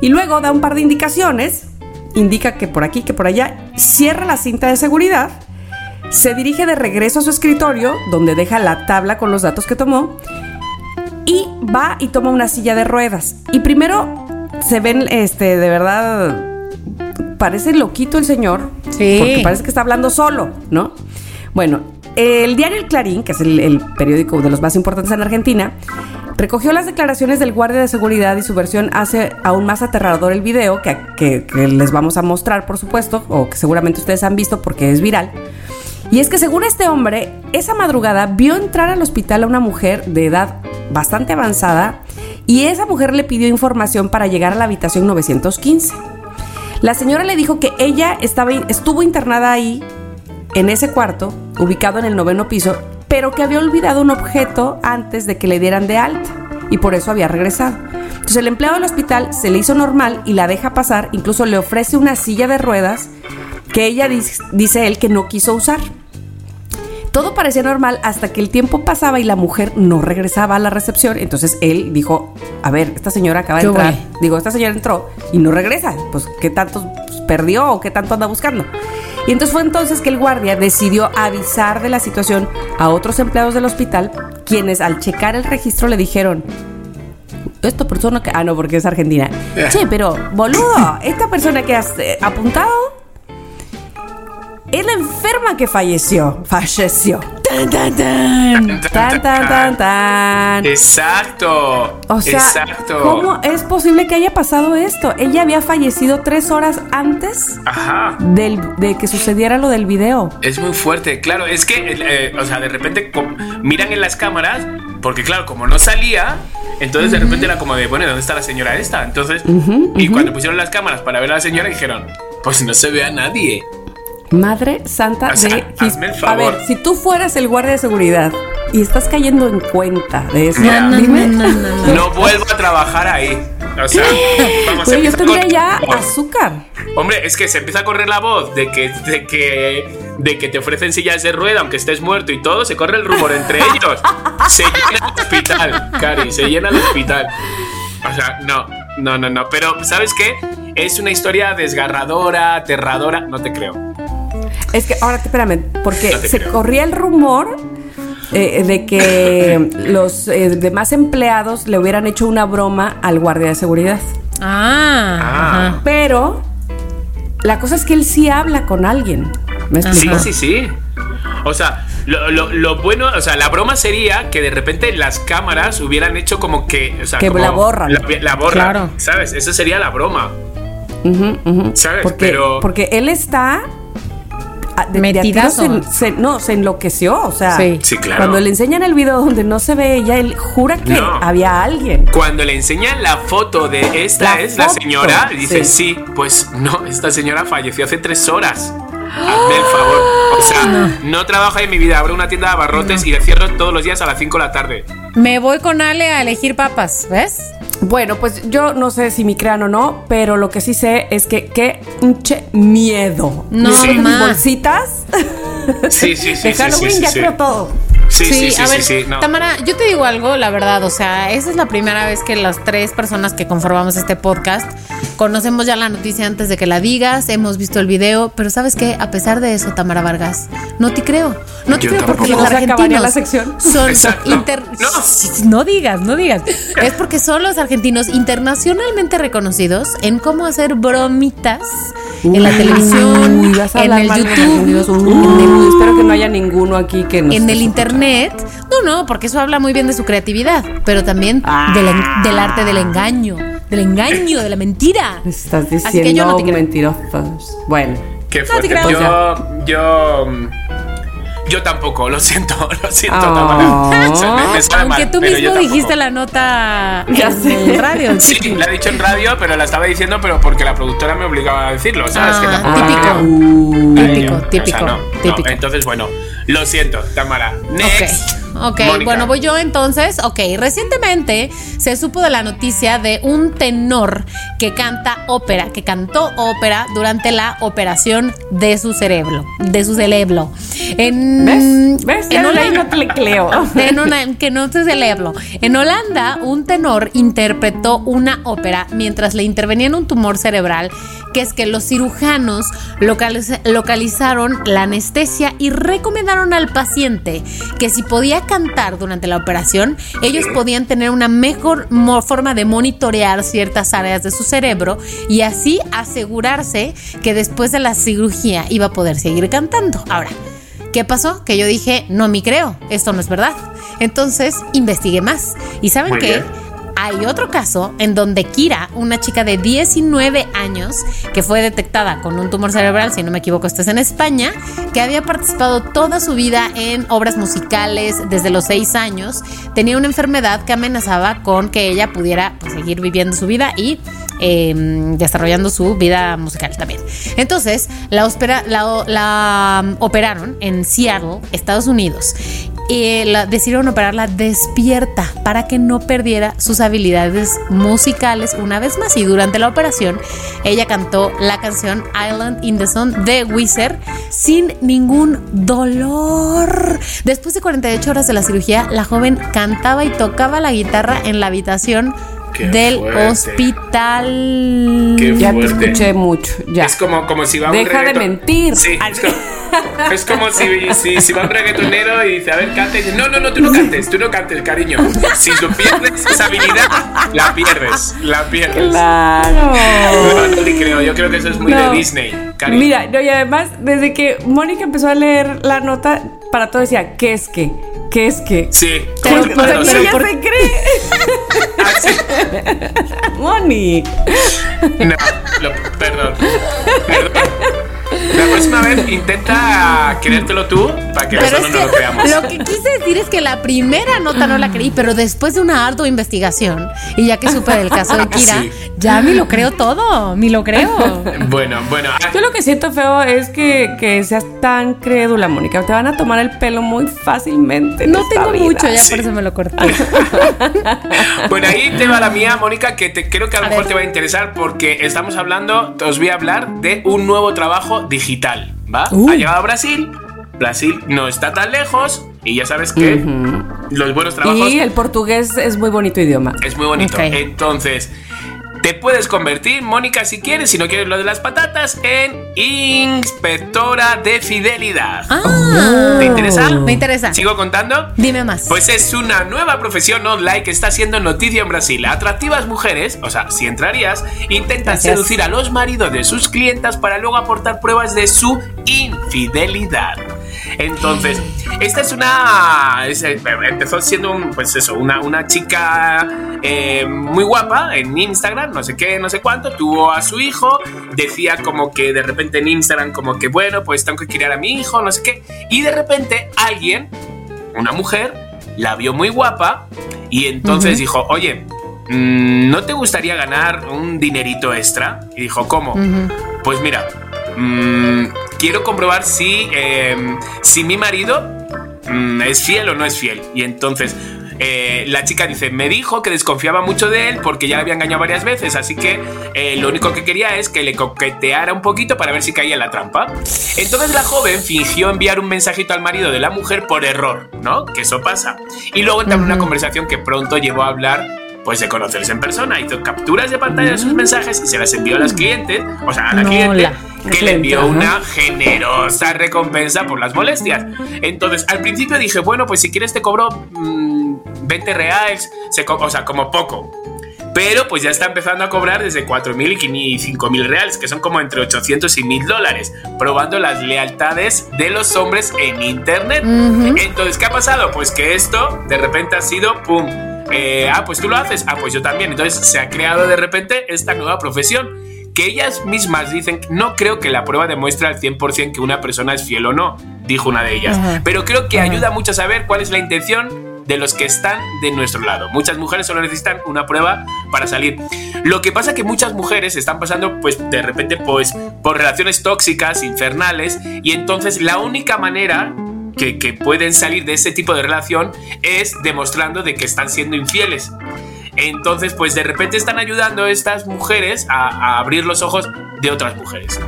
y luego da un par de indicaciones, indica que por aquí, que por allá, cierra la cinta de seguridad, se dirige de regreso a su escritorio, donde deja la tabla con los datos que tomó, y va y toma una silla de ruedas. Y primero se ven, este, de verdad, parece loquito el señor. Sí. Porque parece que está hablando solo, ¿no? Bueno, el diario El Clarín, que es el, el periódico de los más importantes en Argentina, recogió las declaraciones del guardia de seguridad y su versión hace aún más aterrador el video que, que- les vamos a mostrar, por supuesto, o que seguramente ustedes han visto porque es viral. Y es que según este hombre, esa madrugada vio entrar al hospital a una mujer de edad bastante avanzada y esa mujer le pidió información para llegar a la habitación 915. La señora le dijo que ella estaba, estuvo internada ahí, en ese cuarto, ubicado en el noveno piso, pero que había olvidado un objeto antes de que le dieran de alta y por eso había regresado. Entonces el empleado del hospital se le hizo normal y la deja pasar, incluso le ofrece una silla de ruedas que ella dice, él que no quiso usar. Todo parecía normal hasta que el tiempo pasaba y la mujer no regresaba a la recepción. Entonces él dijo, a ver, esta señora acaba de ¿Qué entrar. Digo, esta señora entró y no regresa. Pues, ¿qué tanto pues, perdió o qué tanto anda buscando? Y entonces fue entonces que el guardia decidió avisar de la situación a otros empleados del hospital, quienes al checar el registro le dijeron, esta persona que... Ah, no, porque es argentina. Che, pero, boludo, esta persona que has eh, apuntado es la enferma que falleció. Falleció. Tan, tan, tan. Tan, tan, tan, tan. Exacto. O sea, exacto. ¿cómo es posible que haya pasado esto? Ella había fallecido tres horas antes Ajá. del, de que sucediera lo del video. Es muy fuerte, claro. Es que, eh, o sea, de repente miran en las cámaras, porque claro, como no salía, entonces de repente era como de, bueno, ¿dónde está la señora esta? Entonces, y cuando pusieron las cámaras para ver a la señora, dijeron, pues no se ve a nadie. Madre santa O sea, de hazme el A ver, si tú fueras el guardia de seguridad y estás cayendo en cuenta de eso. No, dime. No vuelvo a trabajar ahí. O sea, vamos Güey, yo tendría con- ya azúcar. Hombre, es que se empieza a correr la voz de que, de que, de que te ofrecen sillas de rueda aunque estés muerto y todo, se corre el rumor entre ellos. Se llena el hospital, Cari, se llena el hospital. O sea, no, no, no, no. Pero, ¿sabes qué? Es una historia desgarradora, aterradora. No te creo. Es que ahora espérame, porque No se creo. corría el rumor eh, de que los eh, demás empleados le hubieran hecho una broma al guardia de seguridad. Ah, Ah. ajá. Pero la cosa es que él sí habla con alguien. ¿Me Sí, explico? sí, sí. O sea, lo, lo- lo bueno, o sea, la broma sería que de repente las cámaras hubieran hecho como que. O sea, Que como la borran. La, la borran. Claro. ¿Sabes? Esa sería la broma. ¿Sabes? Porque, Pero- porque él está. De- de a tiros Metidazo. se, se- no, se enloqueció. O sea, Sí. Sí, claro. cuando le enseñan el video donde no se ve ella, él jura que No. había alguien. Cuando le enseñan la foto de esta La es la señora, dice, sí. sí. pues no, esta señora falleció hace tres horas. Hazme el favor. O sea, no, trabajo en mi vida, abro una tienda de abarrotes y le cierro todos los días a las 5 de la tarde. Me voy con Ale a elegir papas, ¿ves? Bueno, pues yo no sé si me crean o no, pero lo que sí sé es que qué pinche miedo. No, ma. bolsitas Sí, sí, sí. de sí, Halloween sí, sí, ya sí. creo todo. Sí, sí, sí, a sí, ver, sí, no. Tamara, yo te digo algo, la verdad, o sea, esa es la primera vez que las tres personas que conformamos este podcast conocemos ya la noticia antes de que la digas, hemos visto el video, pero ¿sabes qué? A pesar de eso, Tamara Vargas, no te creo. No te Yo creo porque los ¿No se acabaría argentinos la sección? son inter... No. no digas, no digas. Es porque son los argentinos internacionalmente reconocidos en cómo hacer bromitas en la televisión, Uy, en el YouTube, argentinos. Uy, en el- espero que no haya ninguno aquí que nos en el escuche. Internet. No, no, porque eso habla muy bien de su creatividad, pero también Ah. del, del arte del engaño, del engaño, de la mentira. Estás Así que diciendo yo no mentirosos. Bueno. Qué te fuerte. creo. yo, yo, yo tampoco, lo siento, lo siento, Oh. Me- me Aunque mal, tú mismo dijiste la nota Ya en sé. el radio. Sí, Chiqui. la he dicho en radio, pero la estaba diciendo, pero porque la productora me obligaba a decirlo, ¿sabes? que Ah, tampoco la típico. Típico, O sea, típico, no, no. típico. Entonces, bueno, lo siento, Tamara. Next. Ok, ok, Mónica. bueno, voy yo entonces. Ok, recientemente se supo de la noticia de un tenor que canta ópera, que cantó ópera durante la operación de su cerebro, de su cerebro. En, ¿Ves? ¿Ves? En Holanda- no te le creo. en una- que no te celebro. En Holanda, un tenor interpretó una ópera mientras le intervenía en un tumor cerebral que es que los cirujanos localiz- localizaron la anestesia y recomendaron al paciente que si podía cantar durante la operación, ellos podían tener una mejor forma de monitorear ciertas áreas de su cerebro y así asegurarse que después de la cirugía iba a poder seguir cantando. Ahora, ¿Qué pasó? Que yo dije, no me creo, esto no es verdad. Entonces investigué más. ¿Y saben Muy qué? bien. Hay otro caso en donde Kira, una chica de 19 años, que fue detectada con un tumor cerebral, si no me equivoco, esto es en España, que había participado toda su vida en obras musicales desde los 6 años, tenía una enfermedad que amenazaba con que ella pudiera pues, seguir viviendo su vida y eh, desarrollando su vida musical también. Entonces, la, um, operaron en Seattle, Estados Unidos. Y la, decidieron operarla despierta para que no perdiera sus habilidades musicales una vez más. Y durante la operación, ella cantó la canción Island in the Sun de Wizard sin ningún dolor. Después de 48 horas de la cirugía, la joven cantaba y tocaba la guitarra en la habitación Qué del fuerte. hospital. Qué Ya te escuché mucho. Ya. Es como, como si va un Deja de mentir. Sí, es como, es como si, si, si va un reggaetonero y dice, a ver, canta y dice, no, no, no, tú no cantes, tú no cantes, cariño. Si tú pierdes esa habilidad, la pierdes, la pierdes. Claro. No, no te creo, yo creo que eso es muy No. de Disney, cariño. Mira, no, y además, desde que Mónica empezó a leer la nota, para todo decía, ¿qué es qué? ¿Qué es qué? Sí, Pero- pero-. Pero ella por- se cree. Ah, sí. Moni. No, lo- perdón. Perdón. La próxima vez intenta creértelo tú para que nosotros es no lo creamos. lo que quise decir es que la primera nota no la creí, pero después de una ardua investigación y ya que supe del caso de Kira, Sí. ya me lo creo todo, me lo creo. Bueno, bueno. ah, Yo lo que siento feo es que, que seas tan crédula, Mónica. Te van a tomar el pelo muy fácilmente. en No tengo vida. mucho, ya Sí. por eso me lo corté. Bueno, ahí te va la mía, Mónica, que te, creo que a lo A mejor ver. te va a interesar porque estamos hablando, os voy a hablar de un nuevo trabajo digital, ¿va? Uh. Ha llegado a Brasil, Brasil no está tan lejos y ya sabes que los buenos trabajos Y el portugués es muy bonito idioma. es muy bonito. Entonces, te puedes convertir, Mónica, si quieres, si no quieres lo de las patatas, en inspectora de fidelidad. Ah, ¿Te interesa? Me interesa. ¿Sigo contando? Dime más. Pues es una nueva profesión online que está siendo noticia en Brasil. Atractivas mujeres, o sea, si entrarías, intentan Gracias. seducir a los maridos de sus clientas para luego aportar pruebas de su infidelidad. Entonces, esta es una. es, eh, empezó siendo un, pues eso, una, una chica eh, muy guapa en Instagram, no sé qué, no sé cuánto. Tuvo a su hijo, decía como que de repente en Instagram, como que bueno, pues tengo que criar a mi hijo, no sé qué. Y de repente alguien una mujer, la vio muy guapa y entonces dijo, oye, mm, ¿no te gustaría ganar un dinerito extra? Y dijo, ¿cómo? Pues mira, mm, quiero comprobar si, em, si mi marido mm, es fiel o no es fiel. Y entonces... eh, la chica dice, me dijo que desconfiaba mucho de él porque ya le había engañado varias veces, así que eh, lo único que quería es que le coqueteara un poquito para ver si caía en la trampa. Entonces la joven fingió enviar un mensajito al marido de la mujer por error, ¿no? Que eso pasa. Y luego entabló una conversación que pronto llevó a hablar pues de conocerse en persona. Hizo capturas de pantalla de sus mensajes y se las envió a las clientes, o sea, a la No, cliente, la- que le envió una generosa recompensa por las molestias. Entonces, al principio dije, bueno, pues si quieres te cobro mm, 20 reales, se co- o sea, como poco. Pero pues ya está empezando a cobrar desde 4.000 y 5.000 reales, que son como entre 800 y 1.000 dólares, probando las lealtades de los hombres en Internet. Entonces, ¿qué ha pasado? Pues que esto de repente ha sido, ¡pum! Eh, ah, pues tú lo haces, ah, pues yo también. Entonces se ha creado de repente esta nueva profesión que ellas mismas dicen, no creo que la prueba demuestre al 100% que una persona es fiel o no, dijo una de ellas, Ajá. pero creo que ayuda mucho a saber cuál es la intención de los que están de nuestro lado. Muchas mujeres solo necesitan una prueba para salir. Lo que pasa que muchas mujeres están pasando pues de repente pues por relaciones tóxicas, infernales y entonces la única manera que, que pueden salir de ese tipo de relación es demostrando de que están siendo infieles. Entonces, pues de repente están ayudando a estas mujeres a, a abrir los ojos de otras mujeres.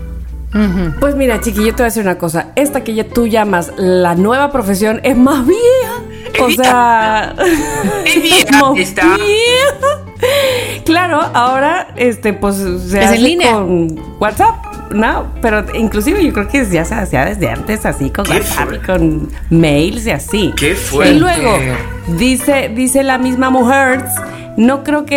Pues mira, chiqui, yo te voy a decir una cosa. Esta que ya tú llamas la nueva profesión es más vieja. Es O vieja. sea, Es vieja, más está. vieja. Claro, ahora este pues se Es en hace línea. con WhatsApp, ¿no? Pero inclusive yo creo que ya se hacía desde antes así con WhatsApp y con mails y así. Qué fuerte. Y luego dice dice la misma mujer, no creo que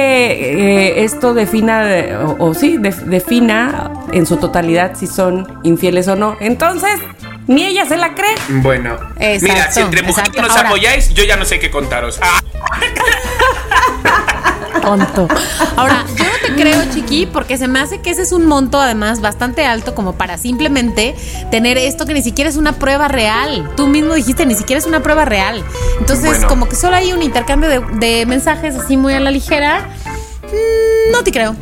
eh, esto defina de- o, o sí def- defina en su totalidad si son infieles o no. Entonces ni ella se la cree. Bueno, mira, Exacto, si entre mujeres exacto. nos Ahora- apoyáis, yo ya no sé qué contaros. Ah, Tonto. Ahora, yo no te creo, chiqui, porque se me hace que ese es un monto, además, bastante alto como para simplemente tener esto que ni siquiera es una prueba real. Tú mismo dijiste, ni siquiera es una prueba real. Entonces, Bueno. como que solo hay un intercambio de, de mensajes así muy a la ligera. Mm, no te creo.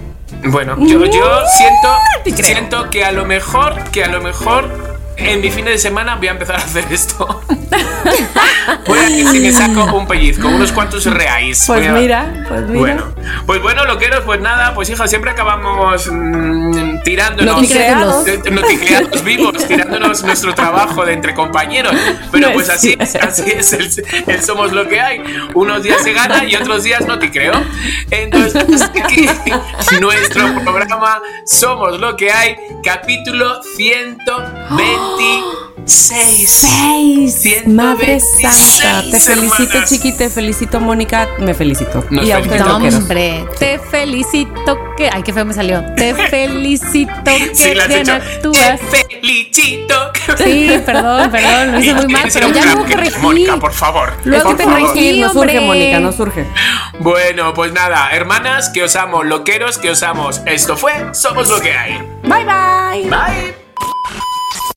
Bueno, yo, yo siento, siento que a lo mejor, que a lo mejor en mi fin de semana voy a empezar a hacer esto. voy a que si me saco un pellizco, unos cuantos reais. Pues a- mira, pues mira. Bueno, pues bueno, loqueros, pues nada, pues hija, siempre acabamos mm, tirándonos. De- noticreados vivos, tirándonos nuestro trabajo de entre compañeros. Pero No pues es así es, así es el, el somos lo que hay. Unos días se gana y otros días no te creo. Entonces, aquí, nuestro programa Somos lo que hay, capítulo 126. Seis. Madre 126 santa. Te felicito, hermanas. Chiqui. Te felicito, Mónica. Me felicito. Nos y a ustedes. Hombre, te felicito que. Ay, qué feo me salió. Te felicito que Sí, bien actúas. Te felicito. Sí, perdón, perdón, lo hice muy mal, pero ya que- corregí. Mónica, por favor. Luego por te favor. corregí. No surge. Mónica, no surge. Bueno, pues nada, hermanas, que os amo, loqueros, que os amo. Esto fue Somos lo que hay. Bye, bye. Bye.